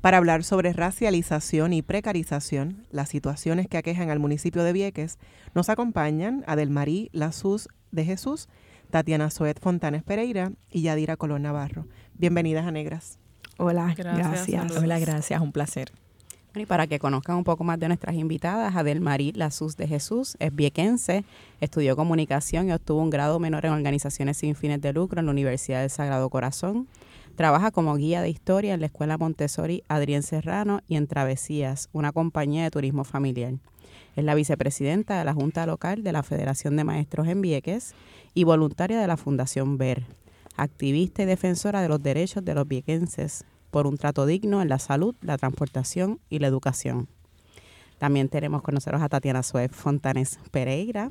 para hablar sobre racialización y precarización, las situaciones que aquejan al municipio de Vieques, nos acompañan Adelmarí Lazuz de Jesús, Tatiana Soet Fontanes Pereira y Yadira Colón Navarro. Bienvenidas a Negras. Hola, gracias. Hola, gracias, un placer. Y para que conozcan un poco más de nuestras invitadas, Adelmarí Lazuz de Jesús es viequense, estudió comunicación y obtuvo un grado menor en organizaciones sin fines de lucro en la Universidad del Sagrado Corazón. Trabaja como guía de historia en la Escuela Montessori Adrián Serrano y en Travesías, una compañía de turismo familiar. Es la vicepresidenta de la Junta Local de la Federación de Maestros en Vieques y voluntaria de la Fundación VER, activista y defensora de los derechos de los viequenses por un trato digno en la salud, la transportación y la educación. También tenemos con nosotros a Tatiana Suez Fontanes Pereira.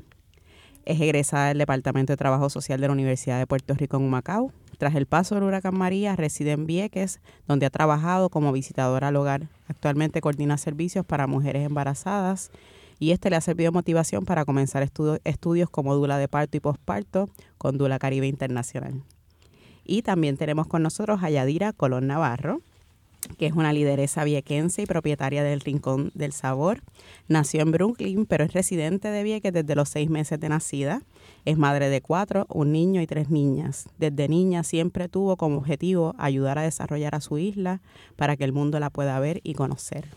Es egresada del Departamento de Trabajo Social de la Universidad de Puerto Rico en Humacao tras el paso del huracán María, reside en Vieques, donde ha trabajado como visitadora al hogar. Actualmente coordina servicios para mujeres embarazadas y este le ha servido de motivación para comenzar estudios como Dula de parto y posparto con Dula Caribe Internacional. Y también tenemos con nosotros a Yadira Colón Navarro, que es una lideresa viequense y propietaria del Rincón del Sabor. Nació en Brooklyn, pero es residente de Vieques desde los seis meses de nacida. Es madre de cuatro, un niño y tres niñas. Desde niña siempre tuvo como objetivo ayudar a desarrollar a su isla para que el mundo la pueda ver y conocer.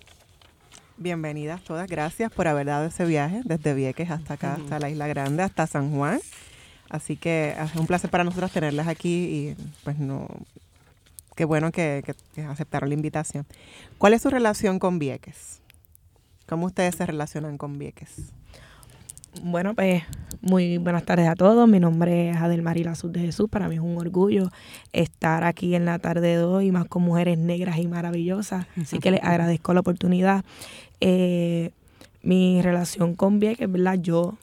Bienvenidas todas, gracias por haber dado ese viaje desde Vieques hasta acá, hasta la Isla Grande, hasta San Juan. Así que es un placer para nosotros tenerlas aquí y pues no, qué bueno que, aceptaron la invitación. ¿Cuál es su relación con Vieques? ¿Cómo ustedes se relacionan con Vieques? Bueno, pues muy buenas tardes a todos. Mi nombre es Adelmarí Lazuz de Jesús. Para mí es un orgullo estar aquí en la tarde de hoy, más con mujeres negras y maravillosas. Así que les agradezco la oportunidad. Eh, mi relación con Vieques, ¿verdad? Yo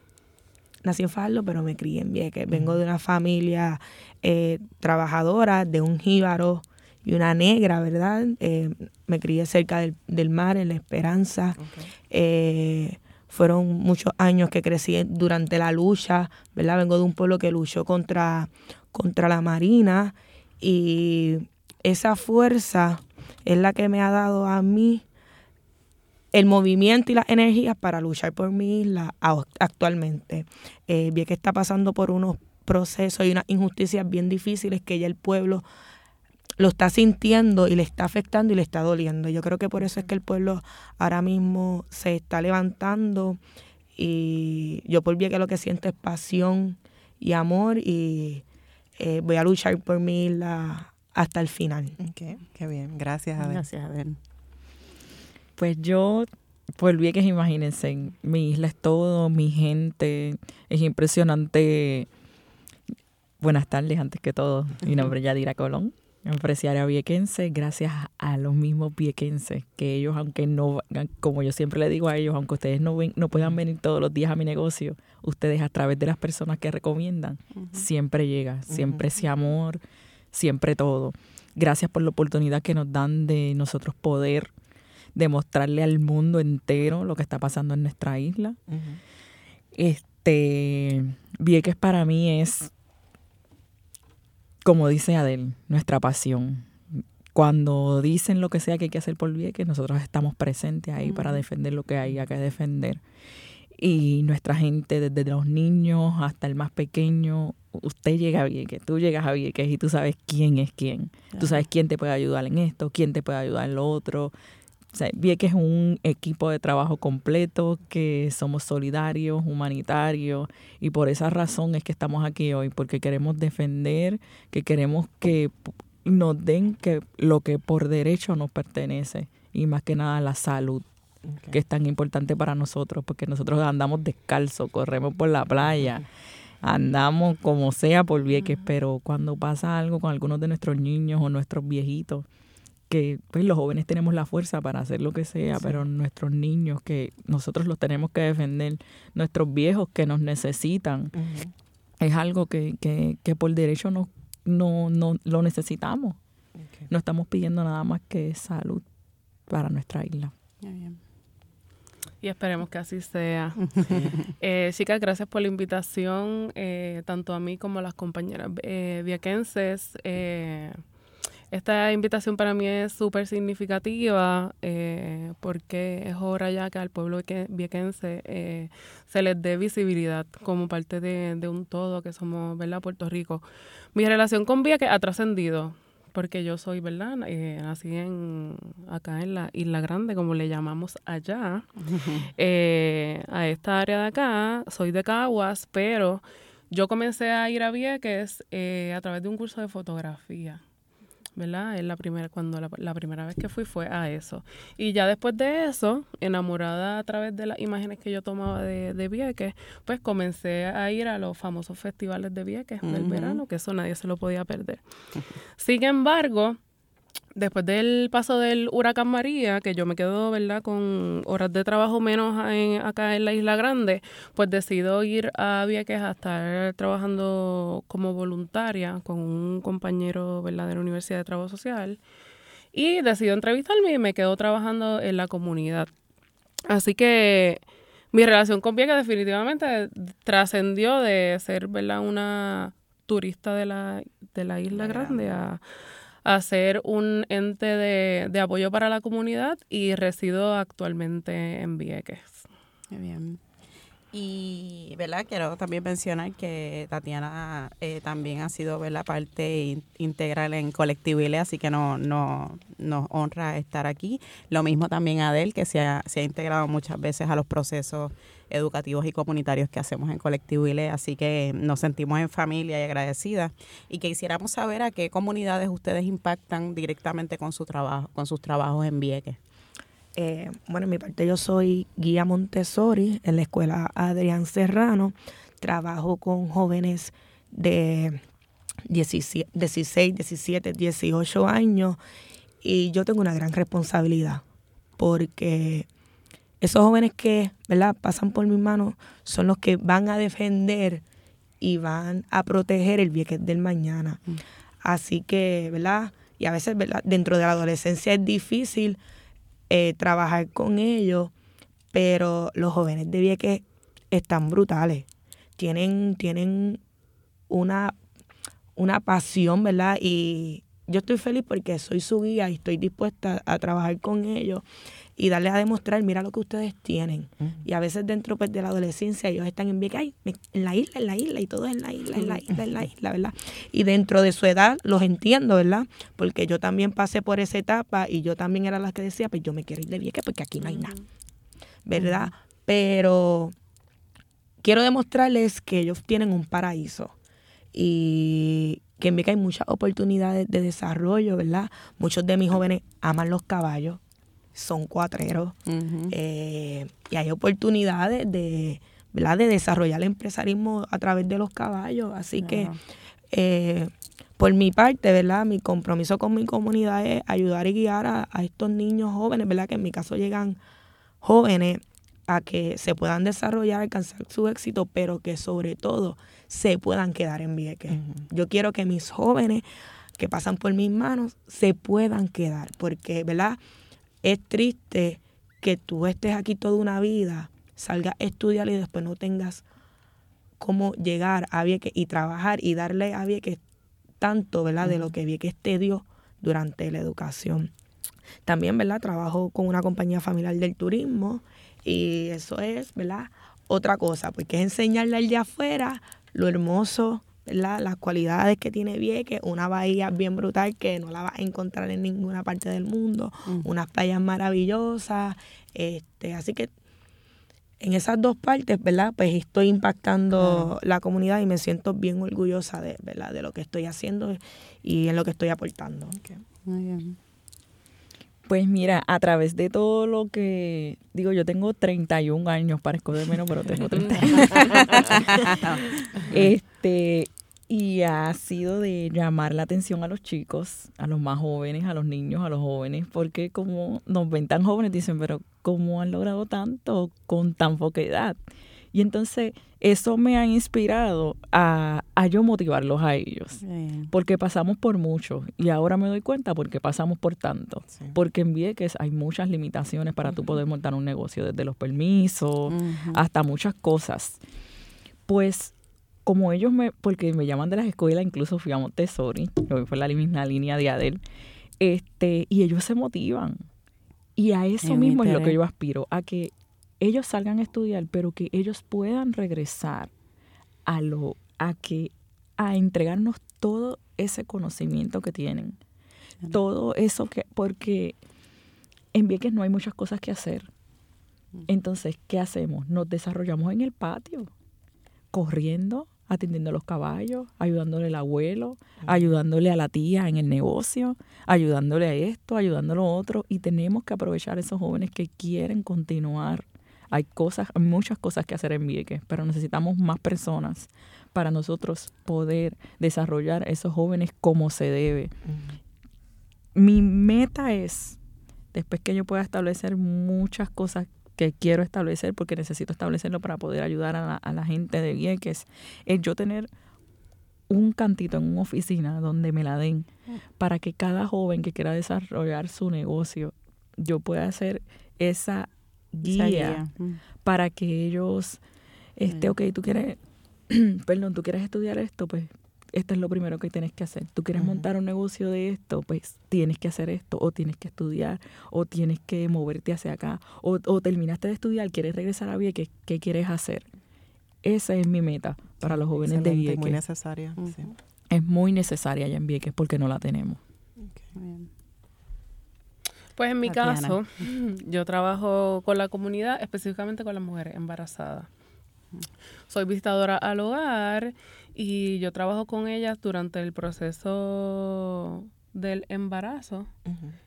nací en Farlo, pero me crié en Vieques. Vengo de una familia eh, trabajadora, de un jíbaro y una negra, ¿verdad? Eh, me crié cerca del, mar, en La Esperanza. Eh, fueron muchos años que crecí durante la lucha, ¿verdad? Vengo de un pueblo que luchó contra, contra la Marina y esa fuerza es la que me ha dado a mí el movimiento y las energías para luchar por mi isla actualmente. Eh, vi que está pasando por unos procesos y unas injusticias bien difíciles que ya el pueblo lo está sintiendo y le está afectando y le está doliendo. Yo creo que por eso es que el pueblo ahora mismo se está levantando y yo por bien que lo que siento es pasión y amor y eh, voy a luchar por mi isla hasta el final. Okay, qué bien, gracias Adel. Gracias Adel. Pues yo, por bien que imagínense, mi isla es todo, mi gente, es impresionante. Buenas tardes, antes que todo. Mi nombre es Yadira Colón empresaria viequense gracias a los mismos viequenses que ellos aunque no como yo siempre le digo a ellos aunque ustedes no ven, no puedan venir todos los días a mi negocio ustedes a través de las personas que recomiendan siempre llega siempre ese amor siempre todo. Gracias por la oportunidad que nos dan de nosotros poder demostrarle al mundo entero lo que está pasando en nuestra isla. Este Vieques para mí es como dice Adel, nuestra pasión. Cuando dicen lo que sea que hay que hacer por Vieques, nosotros estamos presentes ahí para defender lo que hay que defender. Y nuestra gente, desde los niños hasta el más pequeño, usted llega a Vieques, tú llegas a Vieques y tú sabes quién es quién. Tú sabes quién te puede ayudar en esto, quién te puede ayudar en lo otro. O sea, Vieques es un equipo de trabajo completo, que somos solidarios, humanitarios, y por esa razón es que estamos aquí hoy, porque queremos defender, que queremos que nos den que lo que por derecho nos pertenece, y más que nada la salud, que es tan importante para nosotros, porque nosotros andamos descalzos, corremos por la playa, andamos como sea por Vieques, pero cuando pasa algo con algunos de nuestros niños o nuestros viejitos, que pues los jóvenes tenemos la fuerza para hacer lo que sea, pero nuestros niños que nosotros los tenemos que defender, nuestros viejos que nos necesitan, es algo que, que, que, por derecho no, no, no lo necesitamos. No estamos pidiendo nada más que salud para nuestra isla. Y esperemos que así sea. eh, chicas, gracias por la invitación, eh, tanto a mí como a las compañeras eh, viaquenses. Esta invitación para mí es súper significativa eh, porque es hora ya que al pueblo viequense eh, se les dé visibilidad como parte de, de, un todo que somos, ¿verdad? Puerto Rico. Mi relación con Vieques ha trascendido porque yo soy, ¿verdad? Eh, nací en, acá en la Isla Grande, como le llamamos allá, eh, a esta área de acá. Soy de Caguas, pero yo comencé a ir a Vieques eh, a través de un curso de fotografía. ¿Verdad? Es la primera, cuando la, primera vez que fui fue a eso. Y ya después de eso, enamorada a través de las imágenes que yo tomaba de, de Vieques, pues comencé a ir a los famosos festivales de Vieques del verano, que eso nadie se lo podía perder. Sin embargo, después del paso del huracán María, que yo me quedo, ¿verdad?, con horas de trabajo menos acá en la Isla Grande, pues decido ir a Vieques a estar trabajando como voluntaria con un compañero, ¿verdad?, de la Universidad de Trabajo Social. Y decido entrevistarme y me quedo trabajando en la comunidad. Así que mi relación con Vieques definitivamente trascendió de ser, ¿verdad?, una turista de la, de la Isla Grande a a ser un ente de, de apoyo para la comunidad y resido actualmente en Vieques. Muy bien. Y, ¿verdad? Quiero también mencionar que Tatiana eh, también ha sido, ¿verdad? Parte integral en Colectivile, así que no, no, nos honra estar aquí. Lo mismo también Adel, que se ha, se ha integrado muchas veces a los procesos educativos y comunitarios que hacemos en Colectivo ILE, así que nos sentimos en familia y agradecidas y que quisiéramos saber a qué comunidades ustedes impactan directamente con su trabajo, con sus trabajos en Vieques. Eh, bueno, en mi parte yo soy guía Montessori en la escuela Adrián Serrano. Trabajo con jóvenes de 16, 17, 18 años y yo tengo una gran responsabilidad porque esos jóvenes que, ¿verdad?, pasan por mis manos son los que van a defender y van a proteger el Vieques del mañana. Mm. Así que, ¿verdad? Y a veces, ¿verdad? Dentro de la adolescencia es difícil eh, trabajar con ellos, pero los jóvenes de Vieques están brutales. Tienen, tienen una, una pasión, ¿verdad? Y yo estoy feliz porque soy su guía y estoy dispuesta a trabajar con ellos y darles a demostrar, mira lo que ustedes tienen. Y a veces dentro pues, de la adolescencia ellos están en Vieques, en la isla, en la isla, y todo en la isla, en la isla, en la isla, ¿verdad? Y dentro de su edad los entiendo, ¿verdad? Porque yo también pasé por esa etapa y yo también era la que decía, pues yo me quiero ir de Vieques porque aquí no hay nada, ¿verdad? Pero quiero demostrarles que ellos tienen un paraíso y que en Vieques hay muchas oportunidades de desarrollo, ¿verdad? Muchos de mis jóvenes aman los caballos, son cuatreros eh, y hay oportunidades de, ¿verdad? de desarrollar el empresarismo a través de los caballos. Así que, eh, por mi parte, ¿verdad? Mi compromiso con mi comunidad es ayudar y guiar a, estos niños jóvenes, ¿verdad? Que en mi caso llegan jóvenes a que se puedan desarrollar, alcanzar su éxito, pero que sobre todo se puedan quedar en Vieques. Yo quiero que mis jóvenes que pasan por mis manos se puedan quedar, porque, ¿verdad? Es triste que tú estés aquí toda una vida, salgas a estudiar y después no tengas cómo llegar a Vieques y trabajar y darle a Vieques tanto, ¿verdad? De lo que Vieques te dio durante la educación. También, ¿verdad? Trabajo con una compañía familiar del turismo y eso es, ¿verdad? Otra cosa, porque es enseñarle al de afuera lo hermoso las cualidades que tiene Vieques, una bahía bien brutal que no la vas a encontrar en ninguna parte del mundo, unas playas maravillosas, este, así que en esas dos partes, ¿verdad? Pues estoy impactando la comunidad y me siento bien orgullosa de, ¿verdad? de lo que estoy haciendo y en lo que estoy aportando. Muy bien. Pues mira, a través de todo lo que digo, yo tengo 31 años, parezco de menos, pero tengo 31. este, y ha sido de llamar la atención a los chicos, a los más jóvenes, a los niños, a los jóvenes, porque como nos ven tan jóvenes, dicen, pero ¿cómo han logrado tanto con tan poca edad? Y entonces eso me ha inspirado a, yo motivarlos a ellos. Porque pasamos por mucho. Y ahora me doy cuenta porque pasamos por tanto. Porque en Vieques hay muchas limitaciones para tú poder montar un negocio, desde los permisos hasta muchas cosas. Pues como ellos me, porque me llaman de las escuelas, incluso fui a Montessori, que fue la misma línea de Adel, este, y ellos se motivan. Y a eso mismo es lo que yo aspiro, a que ellos salgan a estudiar, pero que ellos puedan regresar a lo, a que, a entregarnos todo ese conocimiento que tienen. Todo eso que, porque en Vieques no hay muchas cosas que hacer. Mm. Entonces, ¿qué hacemos? Nos desarrollamos en el patio, corriendo, atendiendo a los caballos, ayudándole al abuelo, ayudándole a la tía en el negocio, ayudándole a esto, ayudándole a lo otro. Y tenemos que aprovechar a esos jóvenes que quieren continuar hay cosas, muchas cosas que hacer en Vieques, pero necesitamos más personas para nosotros poder desarrollar esos jóvenes como se debe. Mi meta es, después que yo pueda establecer muchas cosas que quiero establecer, porque necesito establecerlo para poder ayudar a la, gente de Vieques, es yo tener un cantito en una oficina donde me la den para que cada joven que quiera desarrollar su negocio, yo pueda hacer esa guía, para que ellos, este, ok, tú quieres, perdón, tú quieres estudiar esto, pues esto es lo primero que tienes que hacer. Tú quieres montar un negocio de esto, pues tienes que hacer esto, o tienes que estudiar, o tienes que moverte hacia acá, o, o terminaste de estudiar, quieres regresar a Vieques, ¿qué quieres hacer? Esa es mi meta para los jóvenes de Vieques. Es muy necesaria. Es muy necesaria ya en Vieques porque no la tenemos. Pues en mi caso, yo trabajo con la comunidad, específicamente con las mujeres embarazadas. Soy visitadora al hogar y yo trabajo con ellas durante el proceso del embarazo.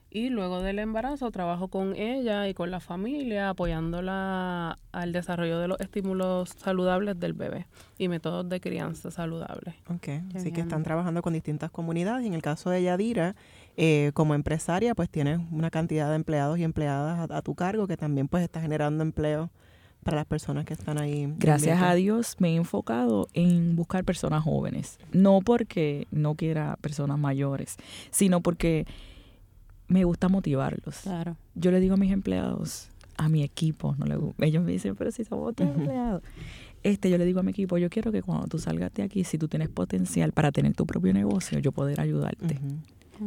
Y luego del embarazo trabajo con ella y con la familia, apoyándola al desarrollo de los estímulos saludables del bebé y métodos de crianza saludables. Ok, así que están trabajando con distintas comunidades. Y en el caso de Yadira, eh, como empresaria, pues tienes una cantidad de empleados y empleadas a, tu cargo que también pues está generando empleo para las personas que están ahí. Gracias a Dios me he enfocado en buscar personas jóvenes, no porque no quiera personas mayores, sino porque me gusta motivarlos. Claro. Yo le digo a mis empleados, a mi equipo, no le, ellos me dicen, pero si somos tus empleados. Este, yo le digo a mi equipo, yo quiero que cuando tú salgas de aquí, si tú tienes potencial para tener tu propio negocio, yo poder ayudarte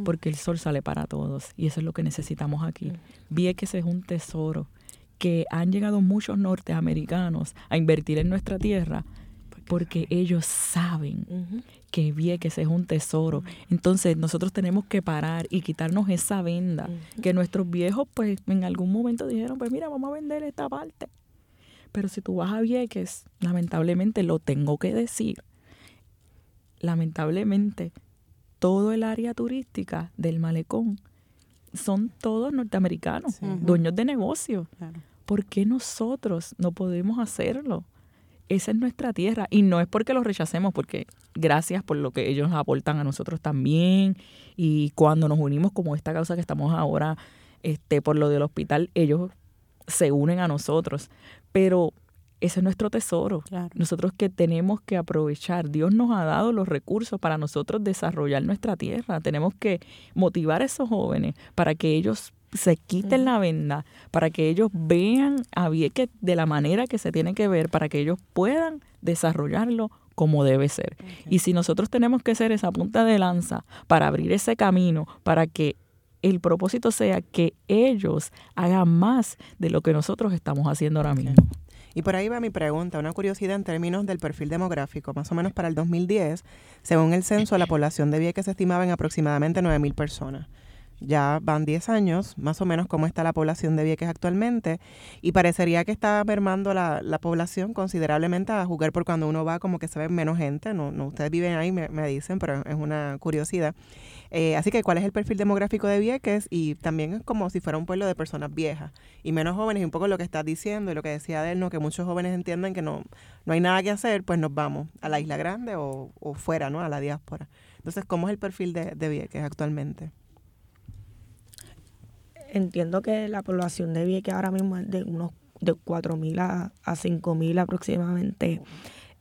porque el sol sale para todos y eso es lo que necesitamos aquí. Vi que ese es un tesoro, que han llegado muchos norteamericanos a invertir en nuestra tierra porque ellos saben que Vieques es un tesoro. Entonces nosotros tenemos que parar y quitarnos esa venda que nuestros viejos pues en algún momento dijeron, pues mira, vamos a vender esta parte. Pero si tú vas a Vieques, lamentablemente lo tengo que decir, lamentablemente todo el área turística del malecón son todos norteamericanos, dueños de negocios. ¿Por qué nosotros no podemos hacerlo? Esa es nuestra tierra. Y no es porque los rechacemos, porque gracias por lo que ellos aportan a nosotros también. Y cuando nos unimos como esta causa que estamos ahora este por lo del hospital, ellos se unen a nosotros, pero ese es nuestro tesoro. Nosotros que tenemos que aprovechar. Dios nos ha dado los recursos para nosotros desarrollar nuestra tierra. Tenemos que motivar a esos jóvenes para que ellos se quiten la venda, para que ellos vean a Vieques de la manera que se tiene que ver, para que ellos puedan desarrollarlo como debe ser. Y si nosotros tenemos que ser esa punta de lanza para abrir ese camino, para que el propósito sea que ellos hagan más de lo que nosotros estamos haciendo ahora mismo. Y por ahí va mi pregunta, una curiosidad en términos del perfil demográfico. Más o menos para el 2010, según el censo, la población de Vieques se estimaba en aproximadamente 9.000 personas ya van 10 años, más o menos cómo está la población de Vieques actualmente, y parecería que está mermando la, la población considerablemente a jugar por cuando uno va como que se ve menos gente, no, no ustedes viven ahí, me dicen, pero es una curiosidad. Eh, así que, ¿cuál es el perfil demográfico de Vieques? Y también es como si fuera un pueblo de personas viejas y menos jóvenes, y un poco lo que estás diciendo y lo que decía él, ¿no? que muchos jóvenes entienden que no, no hay nada que hacer, pues nos vamos a la isla grande o, o fuera, ¿no? A la diáspora. Entonces, ¿cómo es el perfil de, de Vieques actualmente? entiendo que la población de Vieques ahora mismo es de unos de 4.000 a, a 5.000 aproximadamente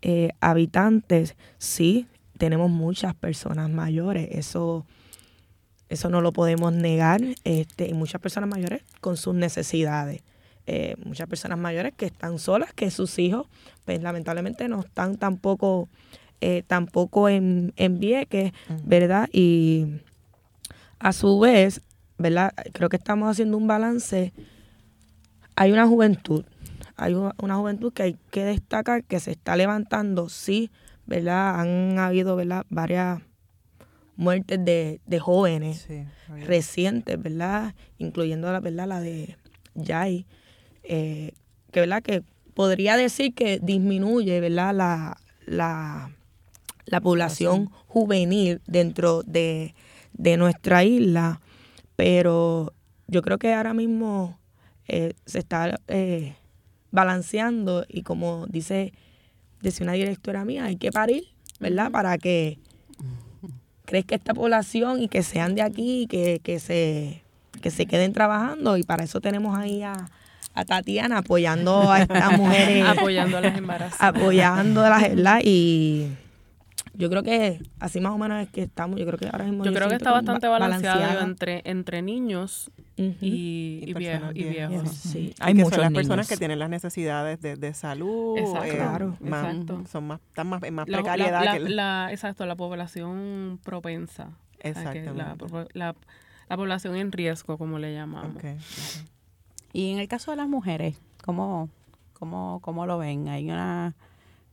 eh, habitantes. Sí, tenemos muchas personas mayores, eso, eso no lo podemos negar, este, y muchas personas mayores con sus necesidades. Eh, muchas personas mayores que están solas, que sus hijos, pues lamentablemente no están tampoco, eh, tampoco en, en Vieques, ¿verdad? Y a su vez, ¿verdad? Creo que estamos haciendo un balance. Hay una juventud, hay una juventud que hay que destacar que se está levantando, sí, ¿verdad? Han habido, ¿verdad? Varias muertes de, de jóvenes recientes, ¿verdad? Incluyendo la, ¿verdad? la de Yai, eh, que, ¿verdad? Que podría decir que disminuye, ¿verdad? La, la, la población juvenil dentro de, de nuestra isla pero yo creo que ahora mismo eh, se está eh, balanceando y como dice, dice una directora mía, hay que parir, ¿verdad? Para que crezca esta población y que sean de aquí y que, que, se, que se queden trabajando y para eso tenemos ahí a, a Tatiana apoyando a estas mujeres. apoyando a las embarazadas. Apoyándolas, ¿verdad? Y yo creo que así más o menos es que estamos. Yo creo que ahora mismo. Yo, creo que está bastante balanceado entre, entre niños y, y, viejos, y viejos. Sí. Hay muchas personas que tienen las necesidades de, de salud. Exacto. Eh, claro. exacto. Son más, están más, en más precariedad. La, que la, exacto, la población propensa. Exactamente. La, la, población en riesgo, como le llamamos. Okay. Y en el caso de las mujeres, ¿cómo, cómo, cómo lo ven? Hay una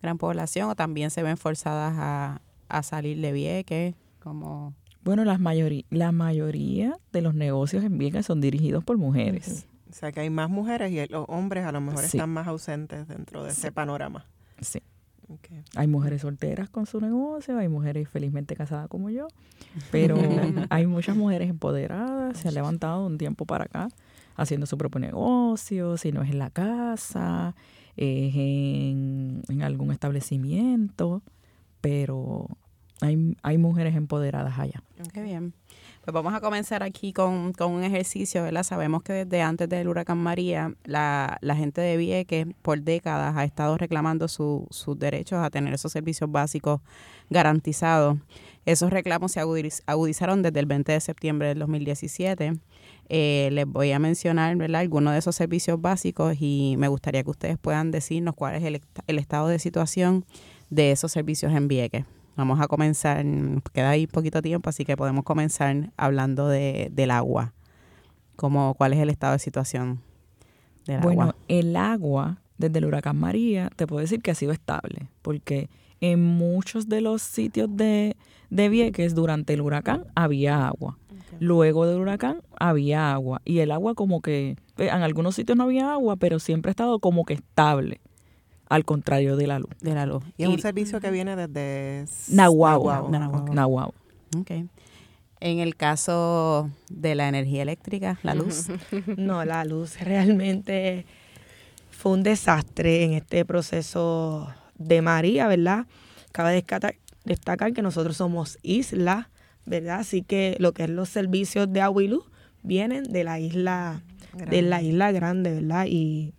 gran población o también se ven forzadas a, a salir de Vieques? Como... Bueno, las mayoría, la mayoría de los negocios en Vieques son dirigidos por mujeres. O sea que hay más mujeres y los hombres a lo mejor están más ausentes dentro de ese panorama. Sí. Hay mujeres solteras con su negocio, hay mujeres felizmente casadas como yo, pero hay muchas mujeres empoderadas, se han levantado un tiempo para acá haciendo su propio negocio, si no es en la casa, es en, algún establecimiento, pero hay, hay mujeres empoderadas allá. Bien. Pues vamos a comenzar aquí con, con, un ejercicio, ¿verdad? Sabemos que desde antes del huracán María, la, la gente de Vieques por décadas ha estado reclamando sus derechos a tener esos servicios básicos garantizados. Esos reclamos se agudizaron desde el 20 de septiembre del 2017 eh, les voy a mencionar ¿verdad? algunos de esos servicios básicos y me gustaría que ustedes puedan decirnos cuál es el, estado de situación de esos servicios en Vieques. Vamos a comenzar, queda ahí poquito tiempo, así que podemos comenzar hablando de, del agua. Como, ¿Cuál es el estado de situación del agua? Bueno, el agua, desde el huracán María, te puedo decir que ha sido estable, porque en muchos de los sitios de, de Vieques durante el huracán había agua. Luego del huracán había agua y el agua como que eh, en algunos sitios no había agua, pero siempre ha estado como que estable. Al contrario de la luz. De la luz. Y es un servicio que viene desde Nahuatl. Nahuatl. Okay. En el caso de la energía eléctrica, la luz. no, la luz realmente fue un desastre en este proceso de María, ¿verdad? Cabe destacar que nosotros somos isla ¿verdad? Así que lo que es los servicios de agua y luz vienen de la isla, de la isla grande, ¿verdad? Y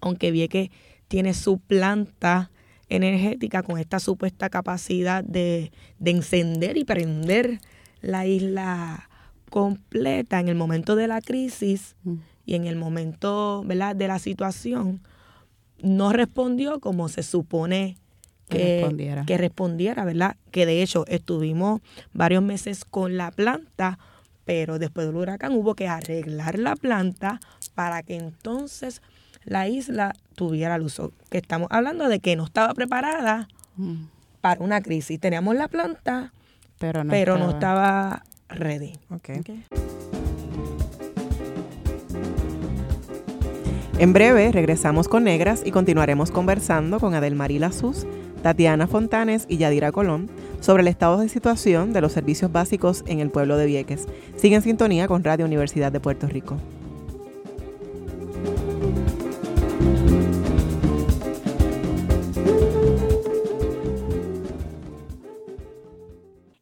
aunque vi que tiene su planta energética con esta supuesta capacidad de, de encender y prender la isla completa en el momento de la crisis mm. y en el momento ¿verdad? de la situación, no respondió como se supone que, respondiera. que respondiera, ¿verdad? Que de hecho estuvimos varios meses con la planta, pero después del huracán hubo que arreglar la planta para que entonces la isla tuviera luz. Que estamos hablando de que no estaba preparada Mm. para una crisis. Teníamos la planta, Pero no pero no estaba. ready. Ok. Ok. En breve regresamos con Negras y continuaremos conversando con Adelmarí Sus, Tatiana Fontanes y Yadira Colón sobre el estado de situación de los servicios básicos en el pueblo de Vieques. Sigue en sintonía con Radio Universidad de Puerto Rico.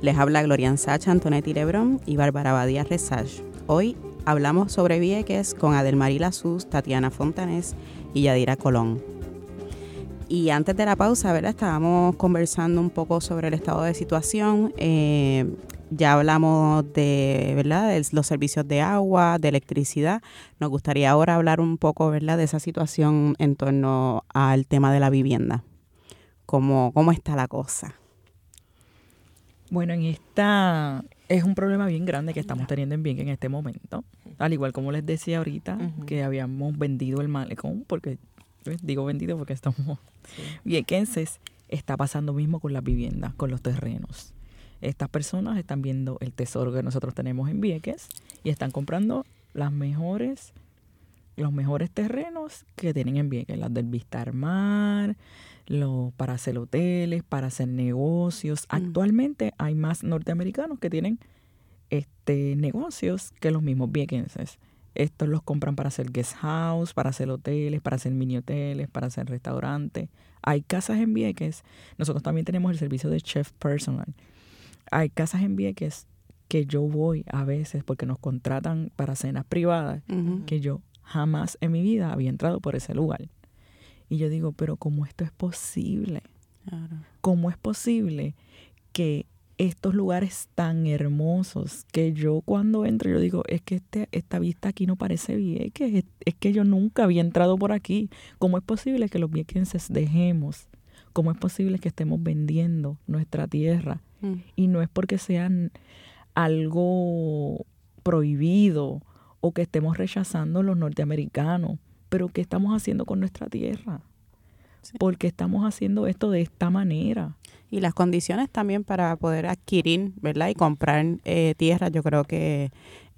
Les habla Glorian Sacha, Antonetti Lebrón y Bárbara Badía Resage. Hoy hablamos sobre Vieques con Adelmarí Sus, Tatiana Fontanés y Yadira Colón. Y antes de la pausa, ¿verdad? Estábamos conversando un poco sobre el estado de situación. Eh, ya hablamos de, ¿verdad? los servicios de agua, de electricidad. Nos gustaría ahora hablar un poco, ¿verdad? De esa situación en torno al tema de la vivienda. ¿Cómo, cómo está la cosa? Bueno, en esta es un problema bien grande que estamos teniendo en Vieques en este momento. Al igual como les decía ahorita, que habíamos vendido el malecón, porque pues, digo vendido porque estamos viequenses, está pasando mismo con las viviendas, con los terrenos. Estas personas están viendo el tesoro que nosotros tenemos en Vieques y están comprando las mejores, los mejores terrenos que tienen en Vieques, las del Vistar Mar, los, para hacer hoteles, para hacer negocios. Mm. Actualmente hay más norteamericanos que tienen este negocios que los mismos viequenses. Estos los compran para hacer guest house, para hacer hoteles, para hacer mini hoteles, para hacer restaurantes. Hay casas en Vieques. Nosotros también tenemos el servicio de chef personal. Hay casas en Vieques que yo voy a veces porque nos contratan para cenas privadas que yo jamás en mi vida había entrado por ese lugar. Y yo digo, pero ¿cómo esto es posible? Claro. ¿Cómo es posible que estos lugares tan hermosos que yo cuando entro yo digo, es que este, esta vista aquí no parece Vieques, es, es que yo nunca había entrado por aquí. ¿Cómo es posible que los viequenses dejemos? ¿Cómo es posible que estemos vendiendo nuestra tierra? Mm. Y no es porque sean algo prohibido o que estemos rechazando los norteamericanos, pero ¿qué estamos haciendo con nuestra tierra? Sí. Porque estamos haciendo esto de esta manera. Y las condiciones también para poder adquirir, ¿verdad? Y comprar eh, tierra, yo creo que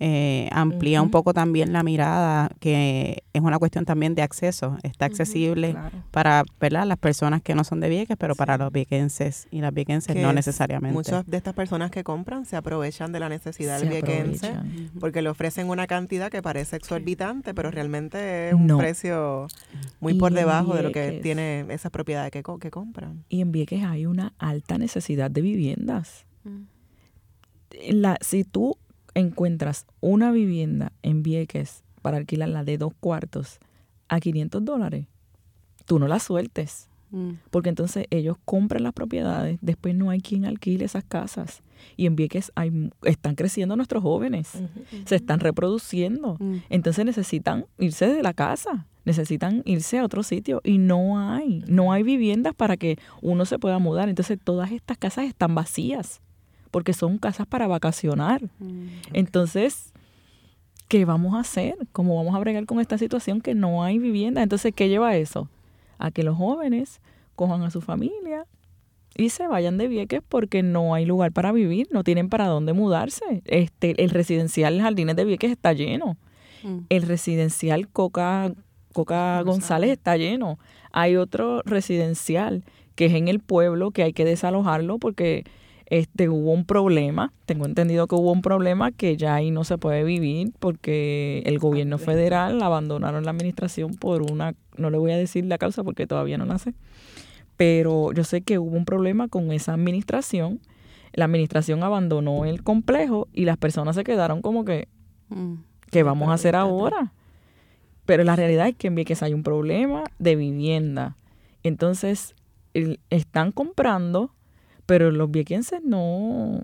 eh, amplía un poco también la mirada, que es una cuestión también de acceso. Está accesible Claro. para, ¿verdad? Las personas que no son de Vieques, pero para los viequenses y las viequenses Que no es- necesariamente. Muchas de estas personas que compran se aprovechan de la necesidad Se del viequense aprovechan. Porque le ofrecen una cantidad que parece exorbitante, pero realmente es un No. precio muy Y por debajo de lo que tiene esas propiedades que, co- que compran. Y en Vieques hay una alta necesidad de viviendas. Mm. La, si tú encuentras una vivienda en Vieques para alquilarla de dos cuartos a 500 dólares, tú no la sueltes. Mm. Porque entonces ellos compran las propiedades, después no hay quien alquile esas casas. Y en Vieques hay, están creciendo nuestros jóvenes, se están reproduciendo. Mm. Entonces necesitan irse de la casa, necesitan irse a otro sitio y no hay, no hay viviendas para que uno se pueda mudar. Entonces todas estas casas están vacías porque son casas para vacacionar. Mm. Entonces, ¿qué vamos a hacer? ¿Cómo vamos a bregar con esta situación que no hay vivienda? Entonces, ¿qué lleva eso? A que los jóvenes cojan a su familia y se vayan de Vieques porque no hay lugar para vivir, no tienen para dónde mudarse. Este, el residencial Jardines de Vieques está lleno. Mm. El residencial Coca, Coca González está lleno. Hay otro residencial que es en el pueblo que hay que desalojarlo porque este hubo un problema. Tengo entendido que hubo un problema que ya ahí no se puede vivir porque el gobierno federal abandonaron la administración por una, no le voy a decir la causa porque todavía no la sé, pero yo sé que hubo un problema con esa administración. La administración abandonó el complejo y las personas se quedaron como que, Mm. ¿qué vamos a hacer ahora? Pero la realidad es que en Vieques hay un problema de vivienda. Entonces, están comprando, pero los viequenses no,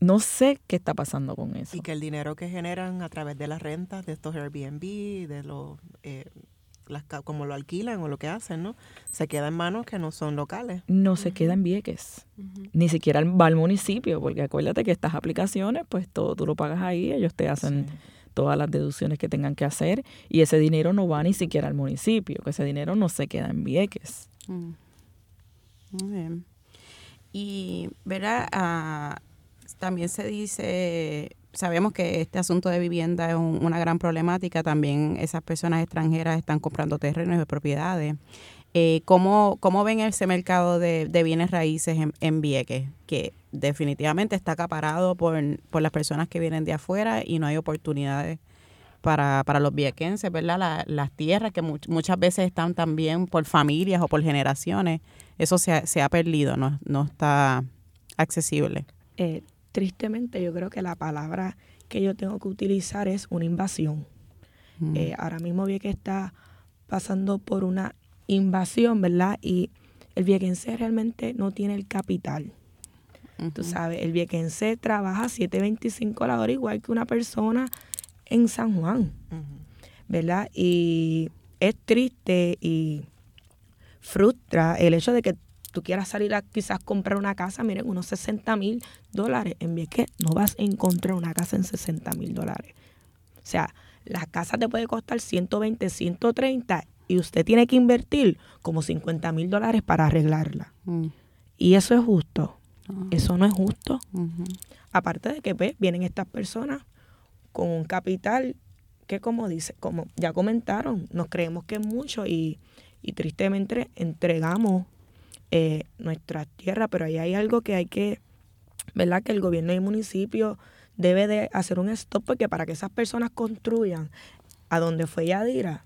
no sé qué está pasando con eso. Y que el dinero que generan a través de las rentas, de estos Airbnb, de los, eh, las, como lo alquilan o lo que hacen, ¿no? Se queda en manos que no son locales. No se queda en Vieques. Ni siquiera va al municipio, porque acuérdate que estas aplicaciones, pues todo tú lo pagas ahí, ellos te hacen todas las deducciones que tengan que hacer y ese dinero no va ni siquiera al municipio, que ese dinero no se queda en Vieques. Mm. Y, ¿verdad? Ah, también se dice, sabemos que este asunto de vivienda es una gran problemática, también esas personas extranjeras están comprando terrenos y propiedades. Eh, ¿cómo, ¿Cómo ven ese mercado de, bienes raíces en, en, Vieques? Que definitivamente está acaparado por, por las personas que vienen de afuera y no hay oportunidades para, para los viequenses, ¿verdad? las tierras que muchas veces están también por familias o por generaciones, eso se ha, se ha perdido, no, no está accesible. Eh, tristemente yo creo que la palabra que yo tengo que utilizar es una invasión. Mm. Eh, ahora mismo Vieques está pasando por una invasión, ¿verdad? Y el viequense realmente no tiene el capital. Tú sabes, el viequense trabaja 7.25 la hora igual que una persona en San Juan, ¿verdad? Y es triste y frustra el hecho de que tú quieras salir a quizás comprar una casa, miren, unos 60 mil dólares. En Vieques no vas a encontrar una casa en 60 mil dólares. O sea, la casa te puede costar 120, 130 y usted tiene que invertir como 50 mil dólares para arreglarla. Mm. Y eso es justo. Eso no es justo. Aparte de que pues, vienen estas personas con un capital que como dice, como ya comentaron, nos creemos que es mucho y, y tristemente entregamos eh, nuestra tierra, pero ahí hay algo que hay que, ¿verdad? Que el gobierno y el municipio debe de hacer un stop porque para que esas personas construyan a donde fue Yadira,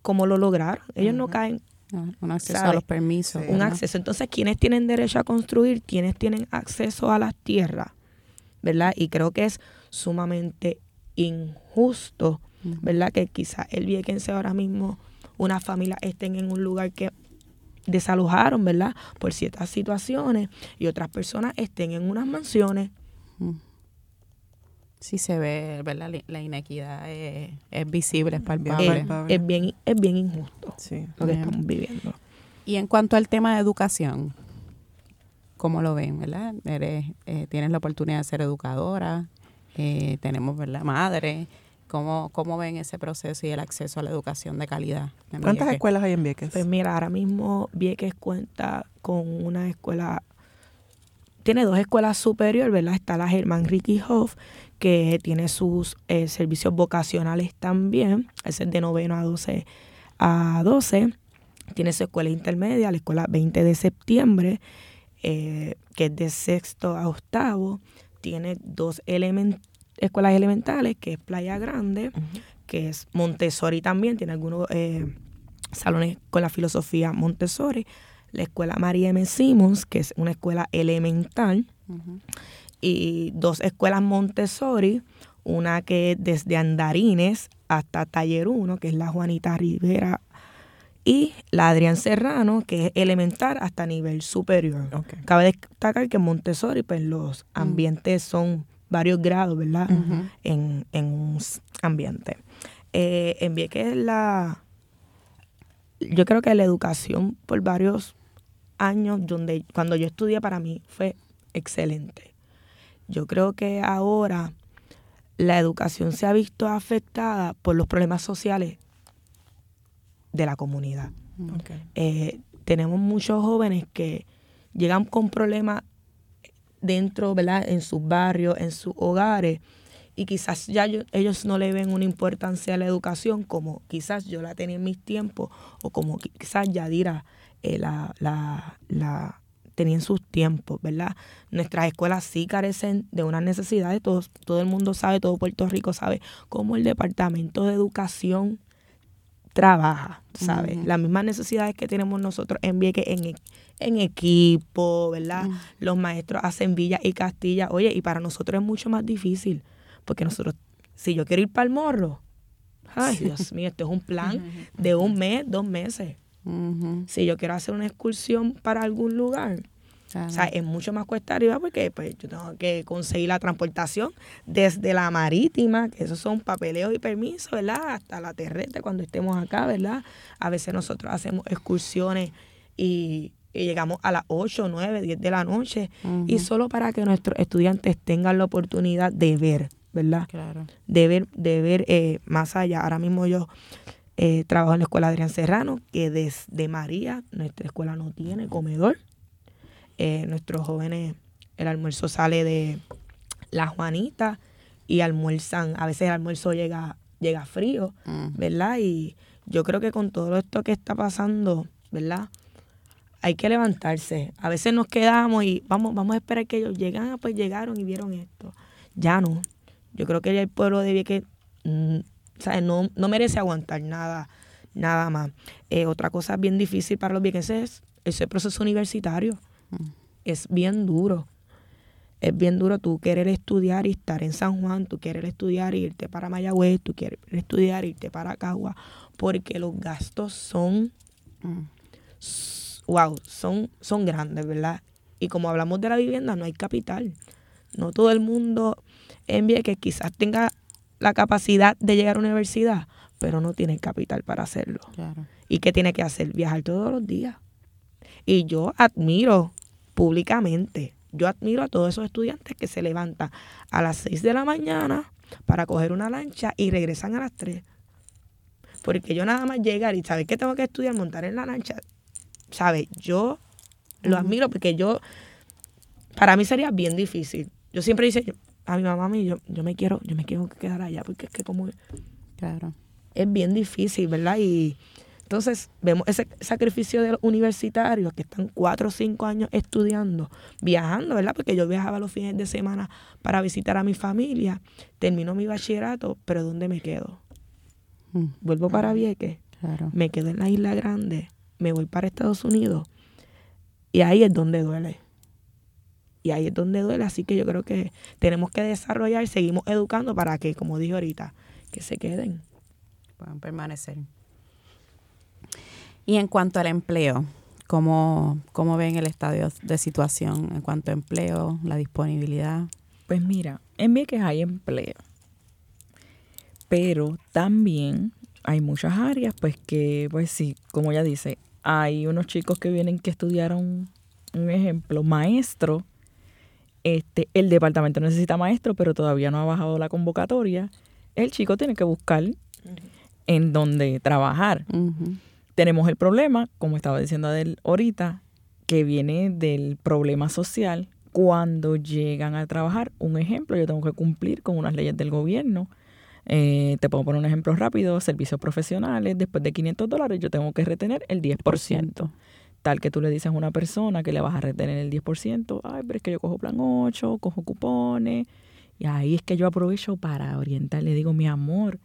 ¿cómo lo lograron? Ellos no caen. Un acceso a los permisos. Un acceso. Entonces, ¿quiénes tienen derecho a construir? ¿Quiénes tienen acceso a las tierras? ¿Verdad? Y creo que es sumamente injusto, ¿verdad? Que quizás el viequense ahora mismo, una familia estén en un lugar que desalojaron, ¿verdad? Por ciertas situaciones y otras personas estén en unas mansiones. Sí se ve, ¿verdad? La inequidad es, visible, es palpable. Es, bien, es bien injusto lo que estamos viviendo. Y en cuanto al tema de educación, ¿cómo lo ven, verdad? Eres, eh, tienes la oportunidad de ser educadora, eh, tenemos, ¿verdad? Madre, ¿Cómo, ¿Cómo ven ese proceso y el acceso a la educación de calidad? ¿Cuántas escuelas hay en Vieques? Pues mira, ahora mismo Vieques cuenta con una escuela, tiene dos escuelas superiores, ¿verdad? Está la Germán Ricky Hoff, que tiene sus eh, servicios vocacionales también, ese es de noveno a 12 a 12. Tiene su escuela intermedia, la escuela 20 de septiembre, eh, que es de sexto a octavo. Tiene dos escuelas elementales, que es Playa Grande, que es Montessori también, tiene algunos eh, salones con la filosofía Montessori, la escuela María M. Simmons, que es una escuela elemental, y dos escuelas Montessori, una que es desde Andarines hasta Taller 1, que es la Juanita Rivera, y la Adrián Serrano, que es elemental hasta nivel superior. Cabe destacar que en Montessori, pues los mm. ambientes son varios grados, ¿verdad? en, un ambiente. Eh, envié que la... Yo creo que la educación por varios años, donde cuando yo estudié para mí fue excelente. Yo creo que ahora la educación se ha visto afectada por los problemas sociales de la comunidad. Eh, tenemos muchos jóvenes que llegan con problemas dentro, ¿verdad? En sus barrios, en sus hogares. Y quizás ya ellos no le ven una importancia a la educación como quizás yo la tenía en mis tiempos o como quizás Yadira eh, la, la, la tenía en sus tiempos, ¿verdad? Nuestras escuelas sí carecen de unas necesidades, todo, todo el mundo sabe, todo Puerto Rico sabe cómo el Departamento de Educación trabaja, ¿sabes? Las mismas necesidades que tenemos nosotros en Vieques en, en equipo, ¿verdad? Los maestros hacen Villa y Castilla. Oye, y para nosotros es mucho más difícil, porque nosotros, si yo quiero ir para el morro, ay, Dios mío, esto es un plan de un mes, dos meses. Si yo quiero hacer una excursión para algún lugar, Claro. o sea, es mucho más cuesta arriba porque pues yo tengo que conseguir la transportación desde la marítima, que esos son papeleos y permisos, ¿verdad? Hasta la terrestre cuando estemos acá, ¿verdad? A veces nosotros hacemos excursiones y, y llegamos a las 8, 9, 10 de la noche y solo para que nuestros estudiantes tengan la oportunidad de ver, ¿verdad? Claro. de ver, de ver eh, más allá. Ahora mismo yo eh, trabajo en la escuela Adrián Serrano, que desde María, nuestra escuela no tiene comedor. Eh, nuestros jóvenes, el almuerzo sale de la Juanita y almuerzan, a veces el almuerzo llega, llega frío, Ujú. ¿verdad? Y yo creo que con todo esto que está pasando, ¿verdad? Hay que levantarse. A veces nos quedamos y vamos, vamos a esperar que ellos lleguen, ah, pues llegaron y vieron esto. Ya no. Yo creo que ya el pueblo de mm, ¿sabes? No, no merece aguantar nada, nada más. Eh, otra cosa bien difícil para los viequenses es ese proceso universitario. Es bien duro. Es bien duro tú querer estudiar y estar en San Juan, tú querer estudiar e irte para Mayagüez, tú quieres estudiar e irte para Cagua, porque los gastos son Mm. wow, son, son grandes, ¿verdad? Y como hablamos de la vivienda, no hay capital. No todo el mundo en que quizás tenga la capacidad de llegar a una universidad, pero no tiene el capital para hacerlo. Claro. ¿Y qué tiene que hacer? Viajar todos los días. Y yo admiro públicamente, yo admiro a todos esos estudiantes que se levantan a las 6 de la mañana para coger una lancha y regresan a las 3. Porque yo nada más llegar y saber que tengo que estudiar, montar en la lancha, ¿sabes? Yo lo admiro porque yo, para mí sería bien difícil. Yo siempre dice a mi mamá, mí, yo, yo me quiero, yo me quiero quedar allá porque es que como Claro. es bien difícil, ¿verdad? Y entonces vemos ese sacrificio de los universitarios que están cuatro o cinco años estudiando, viajando, ¿verdad? Porque yo viajaba los fines de semana para visitar a mi familia, termino mi bachillerato, pero ¿dónde me quedo? Mm. Vuelvo para Vieques, Claro. me quedo en la Isla Grande, me voy para Estados Unidos y ahí es donde duele. Y ahí es donde duele, así que yo creo que tenemos que desarrollar, seguimos educando para que, como dije ahorita, que se queden. puedan permanecer. Y en cuanto al empleo, ¿cómo, cómo ven el estadio de situación en cuanto a empleo, la disponibilidad? Pues mira, en Vieques hay empleo, pero también hay muchas áreas, pues que, pues sí, como ella dice, hay unos chicos que vienen que estudiaron, un ejemplo, maestro, este, el departamento necesita maestro, pero todavía no ha bajado la convocatoria, el chico tiene que buscar en dónde trabajar. Tenemos el problema, como estaba diciendo Adel ahorita, que viene del problema social cuando llegan a trabajar. Un ejemplo, yo tengo que cumplir con unas leyes del gobierno. Eh, te puedo poner un ejemplo rápido, servicios profesionales, después de 500 dólares yo tengo que retener el 10%. Tal que tú le dices a una persona que le vas a retener el 10%, ay, pero es que yo cojo plan 8, cojo cupones, y ahí es que yo aprovecho para orientar, le digo, mi amor,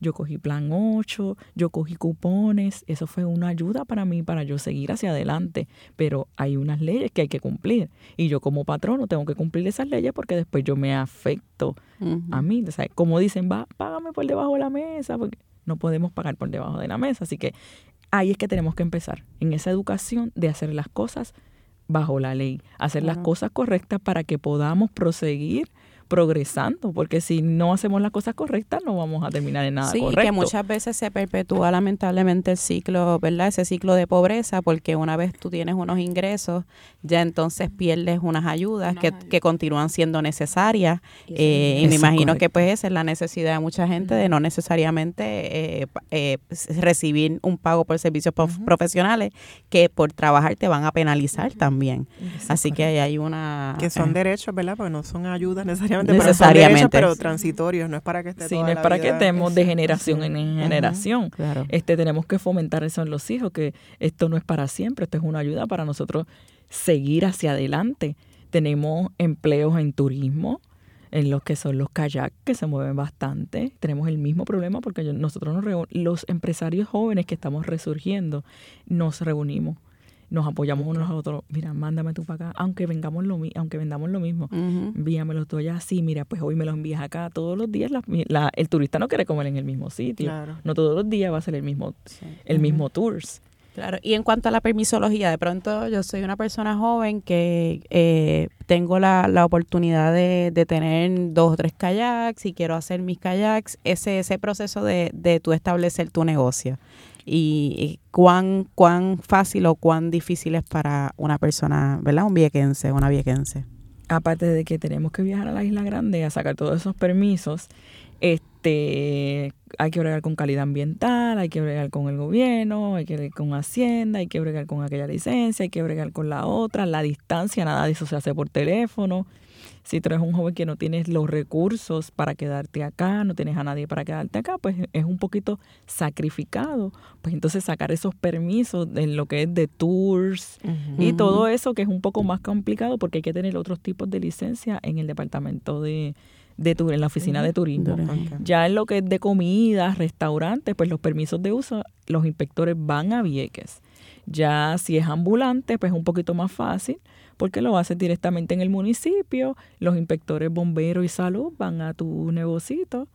yo cogí plan 8, yo cogí cupones, eso fue una ayuda para mí, para yo seguir hacia adelante, pero hay unas leyes que hay que cumplir y yo como patrono tengo que cumplir esas leyes porque después yo me afecto a mí, o sea, como dicen, va, págame por debajo de la mesa, porque no podemos pagar por debajo de la mesa, así que ahí es que tenemos que empezar, en esa educación de hacer las cosas bajo la ley, hacer las cosas correctas para que podamos proseguir progresando, porque si no hacemos las cosas correctas no vamos a terminar en nada Sí, correcto. que muchas veces se perpetúa lamentablemente el ciclo, ¿verdad? Ese ciclo de pobreza, porque una vez tú tienes unos ingresos, ya entonces pierdes unas ayudas que, que continúan siendo necesarias. eh, y me Eso es imagino que pues esa es la necesidad de mucha gente de no necesariamente eh, eh, recibir un pago por servicios prof- profesionales que por trabajar te van a penalizar también. Así que ahí hay una... Que son eh, derechos, ¿verdad? Porque no son ayudas necesariamente, pero son Necesariamente. derechos, pero transitorios, no es para que esté Sí, toda no es la para que estemos de generación sí. en generación. Claro. Este, tenemos que fomentar eso en los hijos, que esto no es para siempre, esto es una ayuda para nosotros seguir hacia adelante. Tenemos empleos en turismo, en los que son los kayak, que se mueven bastante. Tenemos el mismo problema porque nosotros nos los empresarios jóvenes que estamos resurgiendo, nos reunimos, nos apoyamos unos a otros. Mira, mándame tú para acá, aunque vengamos lo aunque vendamos lo mismo. Ujú. Envíamelo tú allá, sí, mira, pues hoy me lo envías acá. Todos los días la- la- el turista no quiere comer en el mismo sitio. Claro. No todos los días va a ser el mismo, Sí. el mismo tours. Claro, y en cuanto a la permisología, de pronto yo soy una persona joven que eh, tengo la, la oportunidad de, de, tener dos o tres kayaks y quiero hacer mis kayaks, ese, ese proceso de, de tú establecer tu negocio y, cuán, cuán fácil o cuán difícil es para una persona, ¿verdad? Un viequense, una viequense. Aparte de que tenemos que viajar a la Isla Grande a sacar todos esos permisos, este, hay que bregar con calidad ambiental, hay que bregar con el gobierno, hay que bregar con Hacienda, hay que bregar con aquella licencia, hay que bregar con la otra, la distancia, nada de eso se hace por teléfono. Si tú eres un joven que no tienes los recursos para quedarte acá, no tienes a nadie para quedarte acá, pues es un poquito sacrificado. Pues entonces sacar esos permisos en lo que es de tours uh -huh. y todo eso que es un poco más complicado porque hay que tener otros tipos de licencia en el departamento de, de en la oficina de turismo. Ya en lo que es de comidas, restaurantes, pues los permisos de uso, los inspectores van a Vieques. Ya si es ambulante, pues es un poquito más fácil porque lo haces directamente en el municipio, los inspectores bomberos y salud van a tu negocito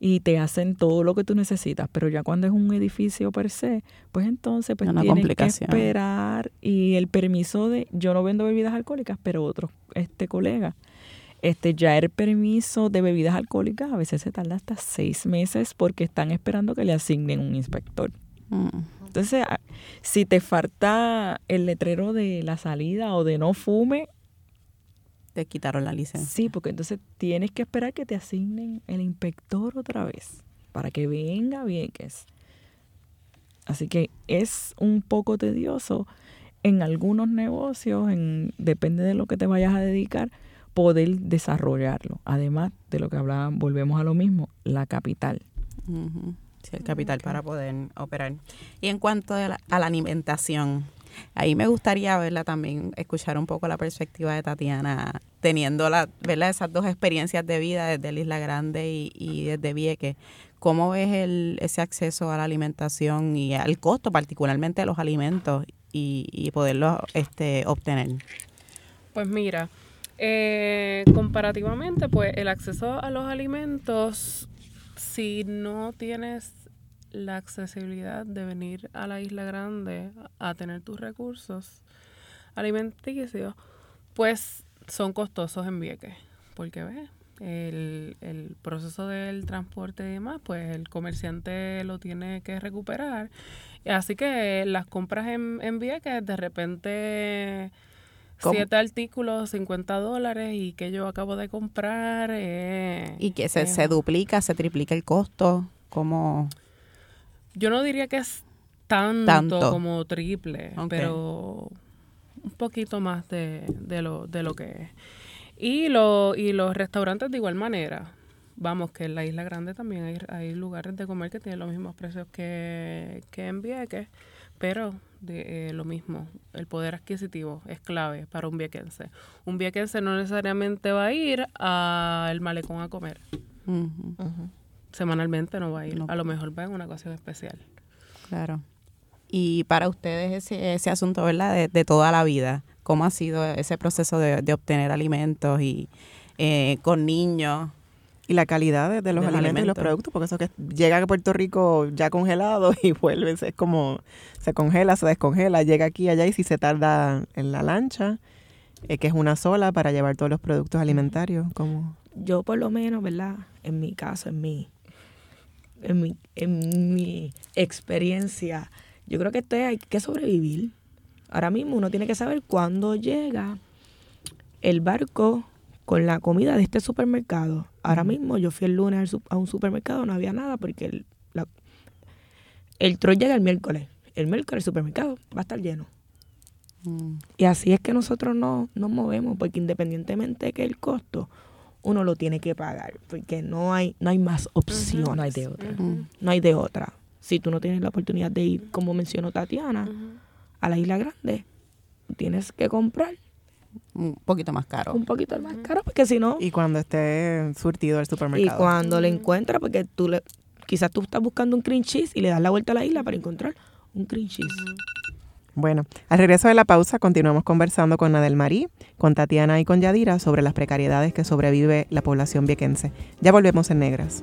y te hacen todo lo que tú necesitas, pero ya cuando es un edificio per se, pues entonces pues Una tienes que esperar y el permiso de yo no vendo bebidas alcohólicas, pero otros este colegas este ya el permiso de bebidas alcohólicas a veces se tarda hasta seis meses porque están esperando que le asignen un inspector. Mm. Entonces, si te falta el letrero de la salida o de no fume, te quitaron la licencia. Sí, porque entonces tienes que esperar que te asignen el inspector otra vez para que venga Vieques. Así que es un poco tedioso en algunos negocios, en, depende de lo que te vayas a dedicar, poder desarrollarlo. Además de lo que hablaban, volvemos a lo mismo, la capital. Uh -huh. El capital para poder operar. Y en cuanto a la, a la, alimentación, ahí me gustaría verla también, escuchar un poco la perspectiva de Tatiana, teniendo la, ¿verdad? esas dos experiencias de vida desde la Isla Grande y, y desde Vieques. ¿Cómo ves el, ese acceso a la alimentación y al costo, particularmente de los alimentos, y, y poderlos este, obtener? Pues mira, eh, comparativamente, pues el acceso a los alimentos, si no tienes la accesibilidad de venir a la isla grande a tener tus recursos alimenticios, pues son costosos en Vieques, porque ves, el, el proceso del transporte y demás, pues el comerciante lo tiene que recuperar. Así que las compras en, en Vieques de repente ¿Cómo? siete artículos, 50 dólares y que yo acabo de comprar. Eh, y que se, eh, se duplica, se triplica el costo, como... Yo no diría que es tanto, tanto. como triple, okay. pero un poquito más de, de, lo, de lo que es. Y, lo, y los restaurantes de igual manera. Vamos, que en la Isla Grande también hay, hay lugares de comer que tienen los mismos precios que, que en Vieques, pero de eh, lo mismo, el poder adquisitivo es clave para un viequense. Un viequense no necesariamente va a ir al malecón a comer. Uh -huh. Uh -huh. Semanalmente no va a ir, no. a lo mejor va en una ocasión especial. Claro. Y para ustedes ese, ese asunto, ¿verdad? De, de, toda la vida, ¿cómo ha sido ese proceso de, de obtener alimentos y eh, con niños? Y la calidad de, de los, de alimentos, alimentos, y los productos, porque eso que llega a Puerto Rico ya congelado y vuelve, es como se congela, se descongela, llega aquí allá y si se tarda en la lancha, eh, que es una sola para llevar todos los productos alimentarios. como Yo por lo menos, ¿verdad? En mi caso, en mi, en mi, en mi experiencia, yo creo que esto hay que sobrevivir. Ahora mismo uno tiene que saber cuándo llega el barco con la comida de este supermercado. Ahora mismo yo fui el lunes a un supermercado, no había nada porque el, la, el troll llega el miércoles. El miércoles el supermercado va a estar lleno. Mm. Y así es que nosotros no nos movemos, porque independientemente de que el costo, uno lo tiene que pagar, porque no hay, no hay más opciones. Uh -huh. No hay de otra. Uh -huh. No hay de otra. Si tú no tienes la oportunidad de ir, como mencionó Tatiana, uh -huh. a la Isla Grande, tienes que comprar un poquito más caro. Un poquito más caro, porque si no... Y cuando esté surtido el supermercado. Y cuando le encuentra, porque tú le, quizás tú estás buscando un cream cheese y le das la vuelta a la isla para encontrar un cream cheese. Bueno, al regreso de la pausa continuamos conversando con Nadel Marí, con Tatiana y con Yadira sobre las precariedades que sobrevive la población viequense. Ya volvemos en Negras.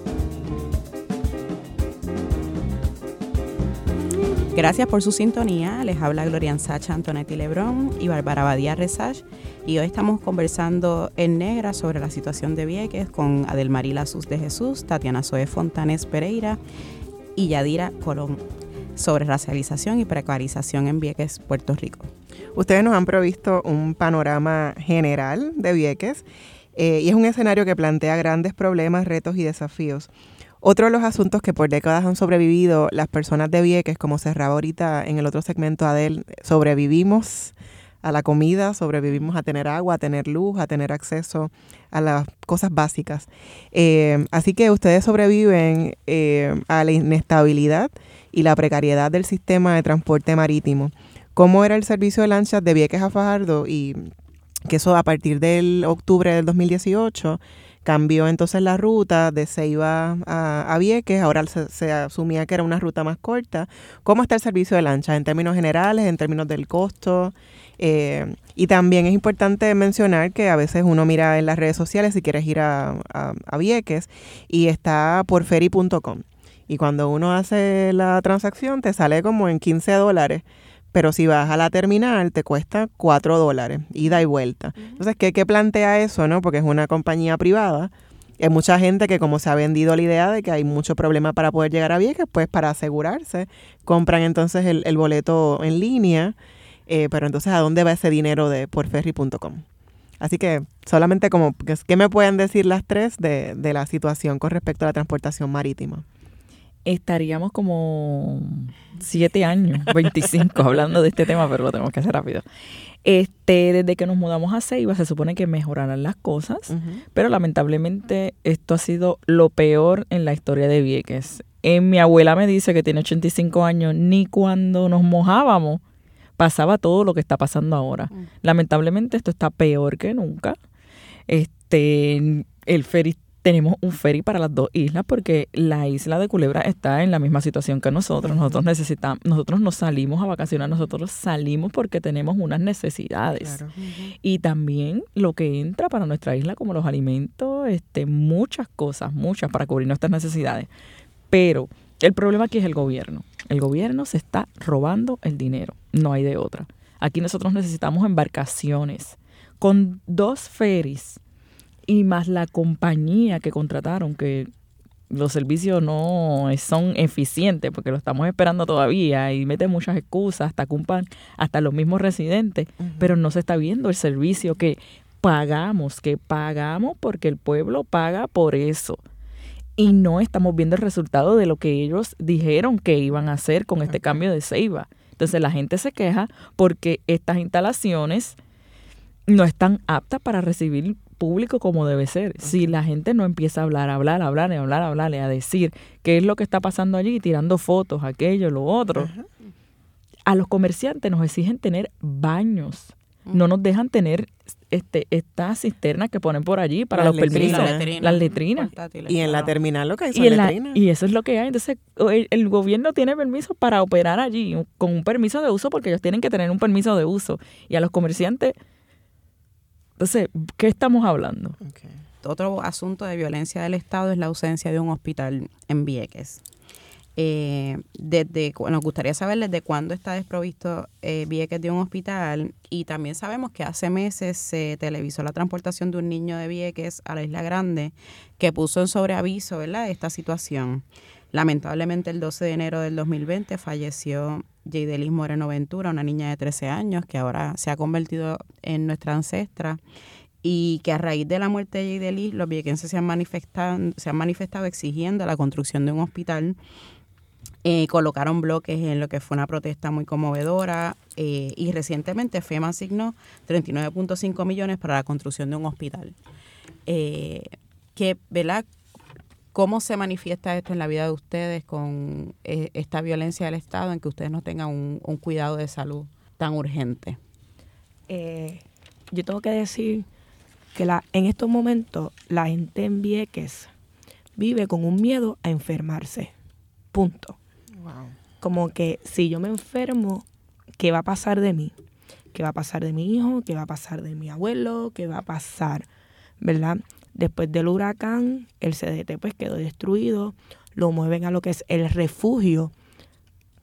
Gracias por su sintonía. Les habla Glorian Sacha Antonetti Lebrón y Bárbara Badía Resach. Y hoy estamos conversando en negra sobre la situación de Vieques con Adelmarí Sus de Jesús, Tatiana Zoe Fontanes Pereira y Yadira Colón sobre racialización y precarización en Vieques, Puerto Rico. Ustedes nos han provisto un panorama general de Vieques eh, y es un escenario que plantea grandes problemas, retos y desafíos. Otro de los asuntos que por décadas han sobrevivido las personas de Vieques, como cerraba ahorita en el otro segmento Adel, sobrevivimos a la comida, sobrevivimos a tener agua, a tener luz, a tener acceso a las cosas básicas. Eh, así que ustedes sobreviven eh, a la inestabilidad y la precariedad del sistema de transporte marítimo. ¿Cómo era el servicio de lanchas de Vieques a Fajardo? Y que eso a partir del octubre del 2018 Cambió entonces la ruta de Ceiba a, a Vieques, ahora se, asumía que era una ruta más corta. ¿Cómo está el servicio de lancha en términos generales, en términos del costo? Eh, y también es importante mencionar que a veces uno mira en las redes sociales si quieres ir a, a Vieques y está por ferry.com. Y cuando uno hace la transacción te sale como en 15 dólares pero si vas a la terminal te cuesta 4 dólares, ida y vuelta. Entonces, ¿qué, ¿qué, plantea eso? no Porque es una compañía privada. Hay mucha gente que como se ha vendido la idea de que hay mucho problema para poder llegar a Vieques, pues para asegurarse, compran entonces el, el boleto en línea, eh, pero entonces ¿a dónde va ese dinero de porferry.com? Así que solamente como, ¿qué me pueden decir las tres de, de la situación con respecto a la transportación marítima? Estaríamos como siete años, 25, hablando de este tema, pero lo tenemos que hacer rápido. Este, desde que nos mudamos a Ceiba se supone que mejorarán las cosas, pero lamentablemente esto ha sido lo peor en la historia de Vieques. Eh, mi abuela me dice que tiene 85 años, ni cuando nos mojábamos pasaba todo lo que está pasando ahora. Lamentablemente esto está peor que nunca. Este, el ferry tenemos un ferry para las dos islas porque la isla de Culebra está en la misma situación que nosotros. Nosotros necesitamos, nosotros no salimos a vacacionar, nosotros salimos porque tenemos unas necesidades. Y también lo que entra para nuestra isla, como los alimentos, este, muchas cosas, muchas para cubrir nuestras necesidades. Pero el problema aquí es el gobierno. El gobierno se está robando el dinero, no hay de otra. Aquí nosotros necesitamos embarcaciones con dos ferries y más la compañía que contrataron, que los servicios no son eficientes porque lo estamos esperando todavía y mete muchas excusas, hasta culpan hasta los mismos residentes, pero no se está viendo el servicio que pagamos, que pagamos porque el pueblo paga por eso. Y no estamos viendo el resultado de lo que ellos dijeron que iban a hacer con este cambio de ceiba. Entonces la gente se queja porque estas instalaciones no están aptas para recibir público como debe ser. Si la gente no empieza a hablar, hablar, hablar, hablar, hablar, a decir qué es lo que está pasando allí, tirando fotos, aquello, lo otro. A los comerciantes nos exigen tener baños. No nos dejan tener este, estas cisternas que ponen por allí para los permisos, las letrinas. Y en la terminal lo que hay son y, letrinas. y eso es lo que hay. Entonces, el, el, gobierno tiene permiso para operar allí con un permiso de uso porque ellos tienen que tener un permiso de uso. Y a los comerciantes entonces, ¿qué estamos hablando? Otro asunto de violencia del Estado es la ausencia de un hospital en Vieques. Eh, desde, nos gustaría saber desde cuándo está desprovisto eh, Vieques de un hospital y también sabemos que hace meses se televisó la transportación de un niño de Vieques a la Isla Grande que puso en sobreaviso ¿verdad? esta situación. Lamentablemente el 12 de enero del 2020 falleció Jaydelis Moreno Ventura, una niña de 13 años que ahora se ha convertido en nuestra ancestra y que a raíz de la muerte de Jaydelis los viequenses se han manifestado, se han manifestado exigiendo la construcción de un hospital. Eh, colocaron bloques en lo que fue una protesta muy conmovedora eh, y recientemente FEMA asignó 39.5 millones para la construcción de un hospital. Eh, que, ¿verdad? ¿Cómo se manifiesta esto en la vida de ustedes con eh, esta violencia del Estado en que ustedes no tengan un, cuidado de salud tan urgente? Eh, yo tengo que decir que la, en estos momentos la gente en Vieques vive con un miedo a enfermarse. Punto. Como que si yo me enfermo, ¿qué va a pasar de mí? ¿Qué va a pasar de mi hijo? ¿Qué va a pasar de mi abuelo? ¿Qué va a pasar? ¿Verdad? Después del huracán, el CDT pues quedó destruido, lo mueven a lo que es el refugio,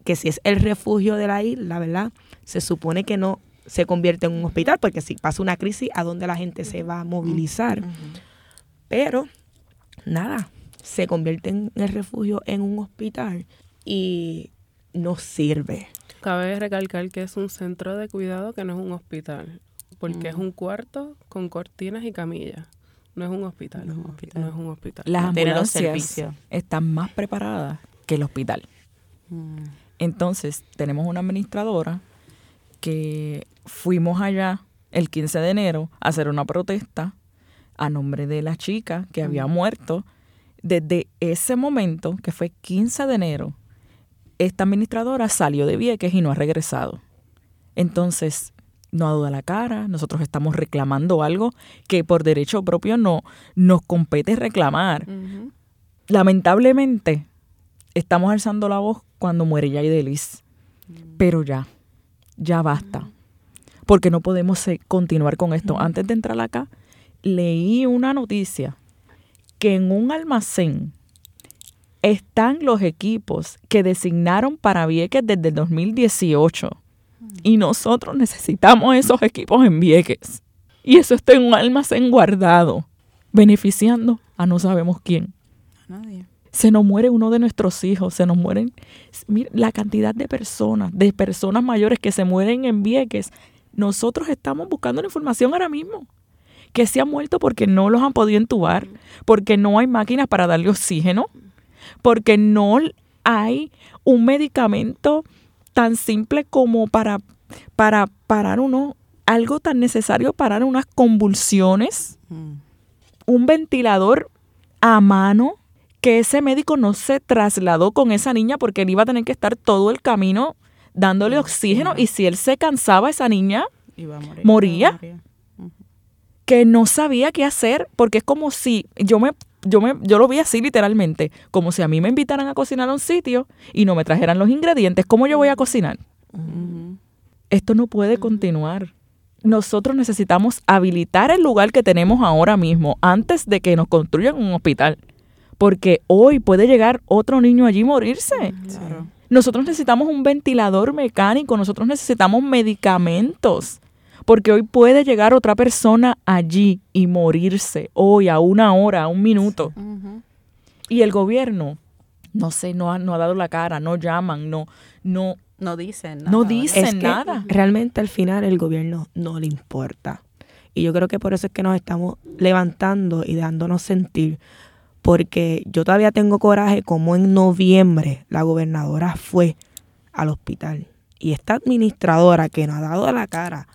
que si es el refugio de la isla, ¿verdad? Se supone que no se convierte en un hospital, porque si pasa una crisis, ¿a dónde la gente se va a movilizar? Pero, nada, se convierte en el refugio en un hospital y no sirve. Cabe recalcar que es un centro de cuidado que no es un hospital, porque es un cuarto con cortinas y camillas. No es un hospital. No, es un hospital. No es un hospital. Las No ambulancias servicios. están más preparadas que el hospital. Mm. Entonces, tenemos una administradora que fuimos allá el 15 de enero a hacer una protesta a nombre de la chica que había muerto. Desde ese momento, que fue 15 de enero, esta administradora salió de Vieques y no ha regresado. Entonces, no ha dado la cara, nosotros estamos reclamando algo que por derecho propio no nos compete reclamar. Lamentablemente, estamos alzando la voz cuando muere Yaidelis. Pero ya, ya basta. Porque no podemos continuar con esto. Antes de entrar acá, leí una noticia que en un almacén están los equipos que designaron para Vieques desde el 2018. Y nosotros necesitamos esos equipos en Vieques. Y eso está en un almacén guardado, beneficiando a no sabemos quién Nadie. se nos muere uno de nuestros hijos, se nos mueren, mira, la cantidad de personas, de personas mayores que se mueren en Vieques. Nosotros estamos buscando la información ahora mismo. Que se han muerto porque no los han podido entubar, porque no hay máquinas para darle oxígeno, porque no hay un medicamento tan simple como para, para parar uno, algo tan necesario parar unas convulsiones Mm. un ventilador a mano que ese médico no se trasladó con esa niña porque él iba a tener que estar todo el camino dándole oxígeno y si él se cansaba esa niña Iba a morir. ¿Moría? Iba a morir. que no sabía qué hacer porque es como si yo me yo me yo lo vi así literalmente como si a mí me invitaran a cocinar a un sitio y no me trajeran los ingredientes cómo yo voy a cocinar esto no puede continuar nosotros necesitamos habilitar el lugar que tenemos ahora mismo antes de que nos construyan un hospital. Porque hoy puede llegar otro niño allí y morirse. Nosotros necesitamos un ventilador mecánico, nosotros necesitamos medicamentos. Porque hoy puede llegar otra persona allí y morirse, hoy, a una hora, a un minuto. Y el gobierno, no sé, no ha, no ha dado la cara, no llaman, no, no, No dicen nada. no dicen Es que nada. Realmente al final el gobierno no le importa. Y yo creo que por eso es que nos estamos levantando y dándonos sentir. Porque yo todavía tengo coraje como en noviembre la gobernadora fue al hospital. Y esta administradora que nos ha dado la cara,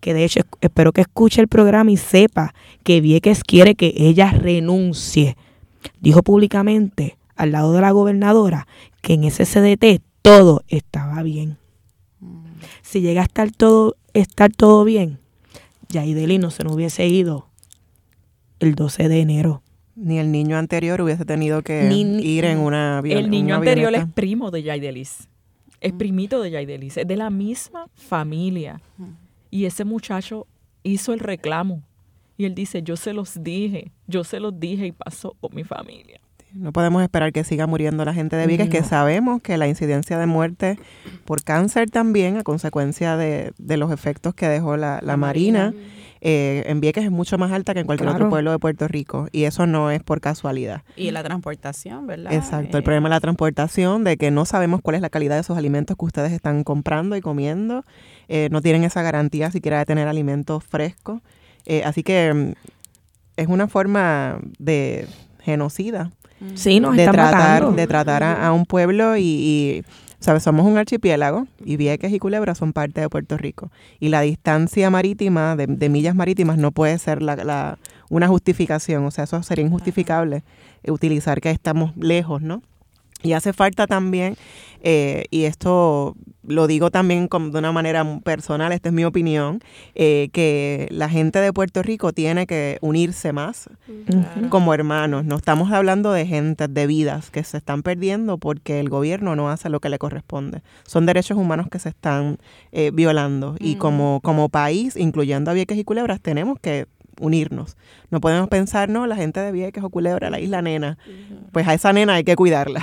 que de hecho es- espero que escuche el programa y sepa que Vieques quiere que ella renuncie, dijo públicamente al lado de la gobernadora que en ese CDT todo estaba bien. Si llega a estar todo, estar todo bien, Yaideli no se nos hubiese ido el 12 de enero. Ni el niño anterior hubiese tenido que Ni- ir en una. El niño una anterior es primo de Yaidelis. Es primito de Yaidelis. Es de la misma familia. Y ese muchacho hizo el reclamo. Y él dice, yo se los dije, yo se los dije y pasó con mi familia. No podemos esperar que siga muriendo la gente de Vieques, que No. sabemos que la incidencia de muerte por cáncer también, a consecuencia de, de los efectos que dejó la, la marina, eh, en Vieques es mucho más alta que en cualquier otro pueblo de Puerto Rico. Y eso no es por casualidad. Y la transportación, ¿verdad? Exacto, el Eh, problema es la transportación, de que no sabemos cuál es la calidad de esos alimentos que ustedes están comprando y comiendo. Eh, no tienen esa garantía siquiera de tener alimentos frescos. Eh, así que mm, es una forma de genocida Sí, nos de están tratar, matando. de tratar a, a un pueblo y, y, ¿sabes? Somos un archipiélago y Vieques y Culebra son parte de Puerto Rico. Y la distancia marítima, de, de millas marítimas, no puede ser la, la- una justificación. O sea, eso sería injustificable eh, utilizar que estamos lejos, ¿no? Y hace falta también, eh, y esto lo digo también de una manera personal, esta es mi opinión, eh, que la gente de Puerto Rico tiene que unirse más como hermanos. No estamos hablando de gente, de vidas que se están perdiendo porque el gobierno no hace lo que le corresponde. Son derechos humanos que se están eh, violando y como, como país, incluyendo a Vieques y Culebras, tenemos que unirnos. No podemos pensar, no, la gente de Vieques o Culebra, la isla nena. Pues a esa nena hay que cuidarla.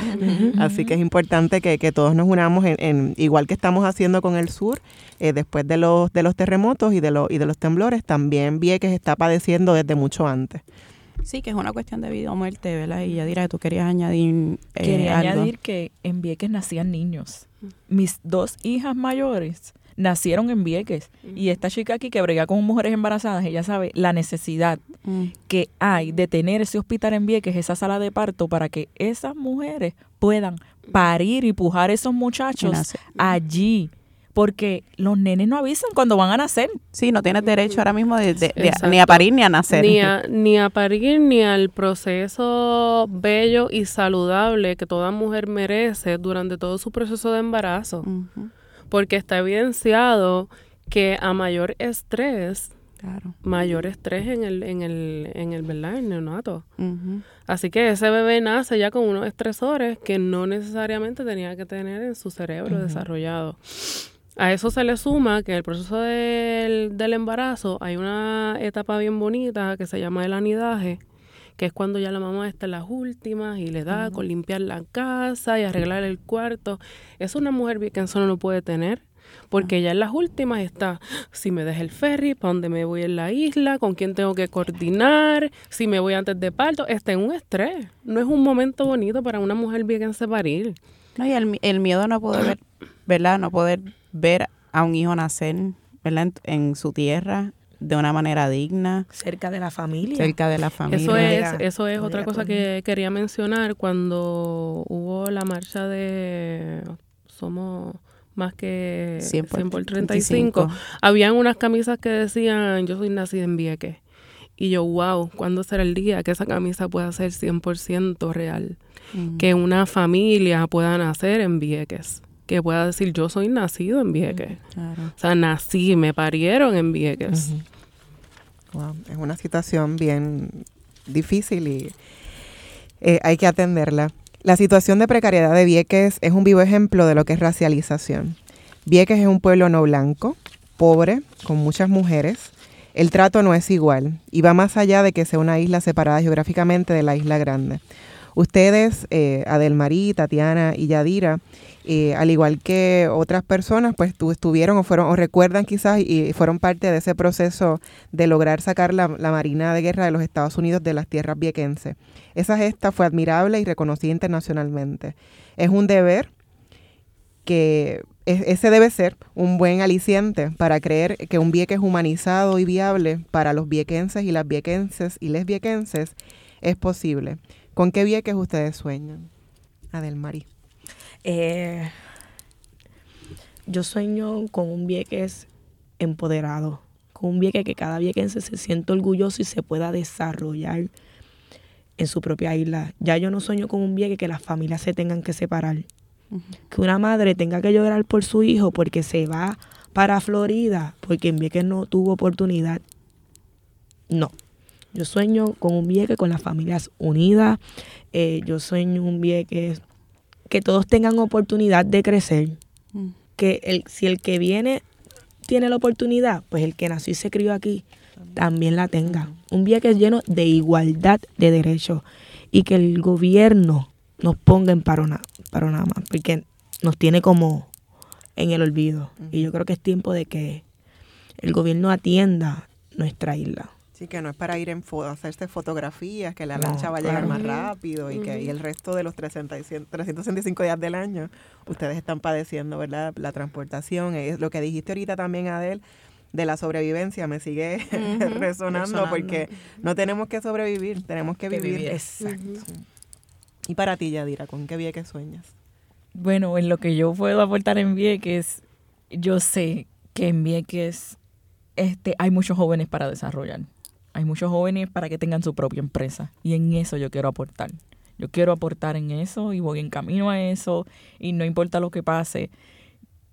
Así que es importante que, todos nos unamos, en, igual que estamos haciendo con el sur, eh, después de los, de los terremotos y de, los y de los temblores, también Vieques está padeciendo desde mucho antes. Sí, que es una cuestión de vida o muerte, ¿verdad? Y ya dirá que tú querías añadir. Eh, Quería añadir que en Vieques nacían niños. Mis dos hijas mayores nacieron en Vieques. Y esta chica aquí que brega con mujeres embarazadas, ella sabe la necesidad mm. que hay de tener ese hospital en Vieques, esa sala de parto, para que esas mujeres puedan parir y pujar esos muchachos allí porque los nenes no avisan cuando van a nacer. Sí, no tienes derecho ahora mismo de, ni a parir ni a nacer. Ni a, ni a parir ni al proceso bello y saludable que toda mujer merece durante todo su proceso de embarazo porque está evidenciado que a mayor estrés, mayor estrés en el, en el, en el, ¿verdad? el neonato. Así que ese bebé nace ya con unos estresores que no necesariamente tenía que tener en su cerebro desarrollado. A eso se le suma que en el proceso del, del, embarazo hay una etapa bien bonita que se llama el anidaje, que es cuando ya la mamá está en las últimas y le da con limpiar la casa y arreglar el cuarto. Es una mujer que eso no lo puede tener. Porque ya en las últimas está, si me deja el ferry, para dónde me voy en la isla, con quién tengo que coordinar, si me voy antes de parto, está en un estrés. No es un momento bonito para una mujer bien parir. No, y el, el miedo no poder ver, ¿verdad? No poder ver a un hijo nacer, ¿verdad? en su tierra, de una manera digna. Cerca de la familia. Cerca de la familia. Eso es, eso es otra cosa que quería mencionar cuando hubo la marcha de Somos más que 100 por, 35. Habían unas camisas que decían, yo soy nacida en Vieques. Y yo, wow, ¿cuándo será el día que esa camisa pueda ser 100% real? Que una familia pueda nacer en Vieques que pueda decir yo soy nacido en Vieques. O sea, nací, me parieron en Vieques. es una situación bien difícil y eh, hay que atenderla. La situación de precariedad de Vieques es un vivo ejemplo de lo que es racialización. Vieques es un pueblo no blanco, pobre, con muchas mujeres. El trato no es igual y va más allá de que sea una isla separada geográficamente de la isla grande. Ustedes, eh, Adelmarí, Tatiana y Yadira, al igual que otras personas, pues estuvieron o fueron o recuerdan quizás y fueron parte de ese proceso de lograr sacar la, Marina de Guerra de los Estados Unidos de las tierras viequenses. Esa gesta fue admirable y reconocida internacionalmente. Es un deber que ese debe ser un buen aliciente para creer que un vieque es humanizado y viable para los viequenses y las viequenses y les viequenses es posible. ¿Con qué Vieques ustedes sueñan? Adelmarí. Eh, yo sueño con un Vieques empoderado, con un Vieques que cada viequense se sienta orgulloso y se pueda desarrollar en su propia isla. Ya yo no sueño con un Vieques que las familias se tengan que separar. Que una madre tenga que llorar por su hijo porque se va para Florida, porque en Vieques no tuvo oportunidad. No, yo sueño con un Vieques con las familias unidas. Eh, yo sueño un Vieques que todos tengan oportunidad de crecer. Mm. Que el, si el que viene tiene la oportunidad, pues el que nació y se crió aquí también la tenga. Un Vieques lleno de igualdad de derechos. Y que el gobierno nos ponga en paro, paro nada más. Porque nos tiene como en el olvido. Y yo creo que es tiempo de que el gobierno atienda nuestra isla. Sí, que no es para ir en hacerse fotografías, que la lancha va a llegar más rápido y que y el resto de los 365 días del año ustedes están padeciendo, ¿verdad? La transportación. Es lo que dijiste ahorita también, Adel, de la sobrevivencia, me sigue resonando, porque no tenemos que sobrevivir, tenemos que, vivir. Exacto. Y para ti, Yadira, ¿con qué Vieques sueñas? Bueno, en lo que yo puedo aportar en Vieques, yo sé que en Vieques este, hay muchos jóvenes para desarrollar hay muchos jóvenes para que tengan su propia empresa. Y en eso yo quiero aportar. Yo quiero aportar en eso y voy en camino a eso. Y no importa lo que pase,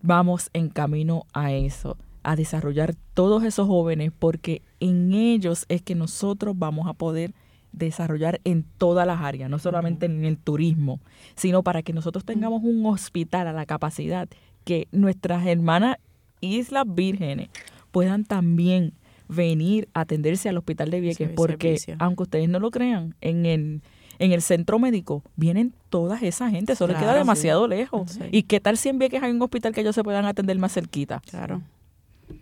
vamos en camino a eso, a desarrollar todos esos jóvenes, porque en ellos es que nosotros vamos a poder desarrollar en todas las áreas, no solamente en el turismo, sino para que nosotros tengamos un hospital a la capacidad que nuestras hermanas Islas Vírgenes puedan también venir a atenderse al hospital de Vieques, porque aunque ustedes no lo crean, en el en el centro médico vienen toda esa gente, eso les queda demasiado lejos. ¿Y qué tal si en Vieques hay un hospital que ellos se puedan atender más cerquita? Claro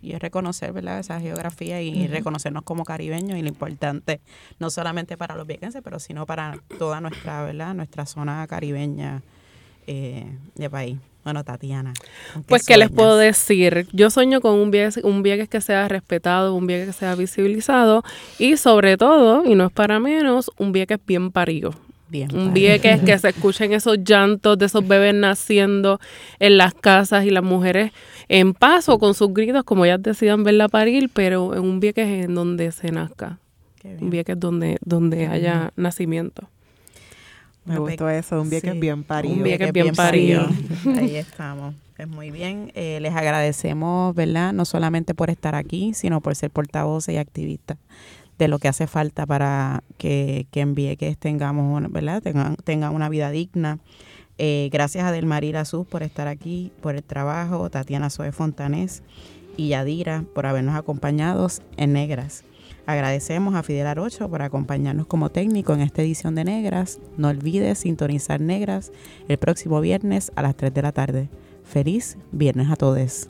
y es reconocer ¿verdad? esa geografía y, reconocernos como caribeños y lo importante, no solamente para los viequenses, pero sino para toda nuestra, ¿verdad? nuestra zona caribeña eh, de país. Bueno, Tatiana. Pues, ¿qué les puedo decir? Yo sueño con un Vieques, un Vieques que sea respetado, un Vieques que sea visibilizado y sobre todo, y no es para menos, un Vieques bien parido. Bien un Vieques que se escuchen esos llantos de esos bebés naciendo en las casas y las mujeres en paso con sus gritos, como ellas decidan verla parir, pero en un Vieques en donde se nazca. Un Vieques donde, donde haya nacimiento. Me gustó eso, un Vieques bien parido. Un Vieques bien, parido. Ahí estamos. Es muy bien. Eh, les agradecemos, ¿verdad? No solamente por estar aquí, sino por ser portavoces y activistas de lo que hace falta para que, que en Vieques tengamos, ¿verdad? Tengan, tengan una vida digna eh, gracias a Delmarí Azul por estar aquí, por el trabajo, Tatiana Zoe Fontanés y Yadira por habernos acompañado en Negras. Agradecemos a Fidel Arocho por acompañarnos como técnico en esta edición de Negras. No olvides sintonizar Negras el próximo viernes a las 3 de la tarde. Feliz viernes a todos.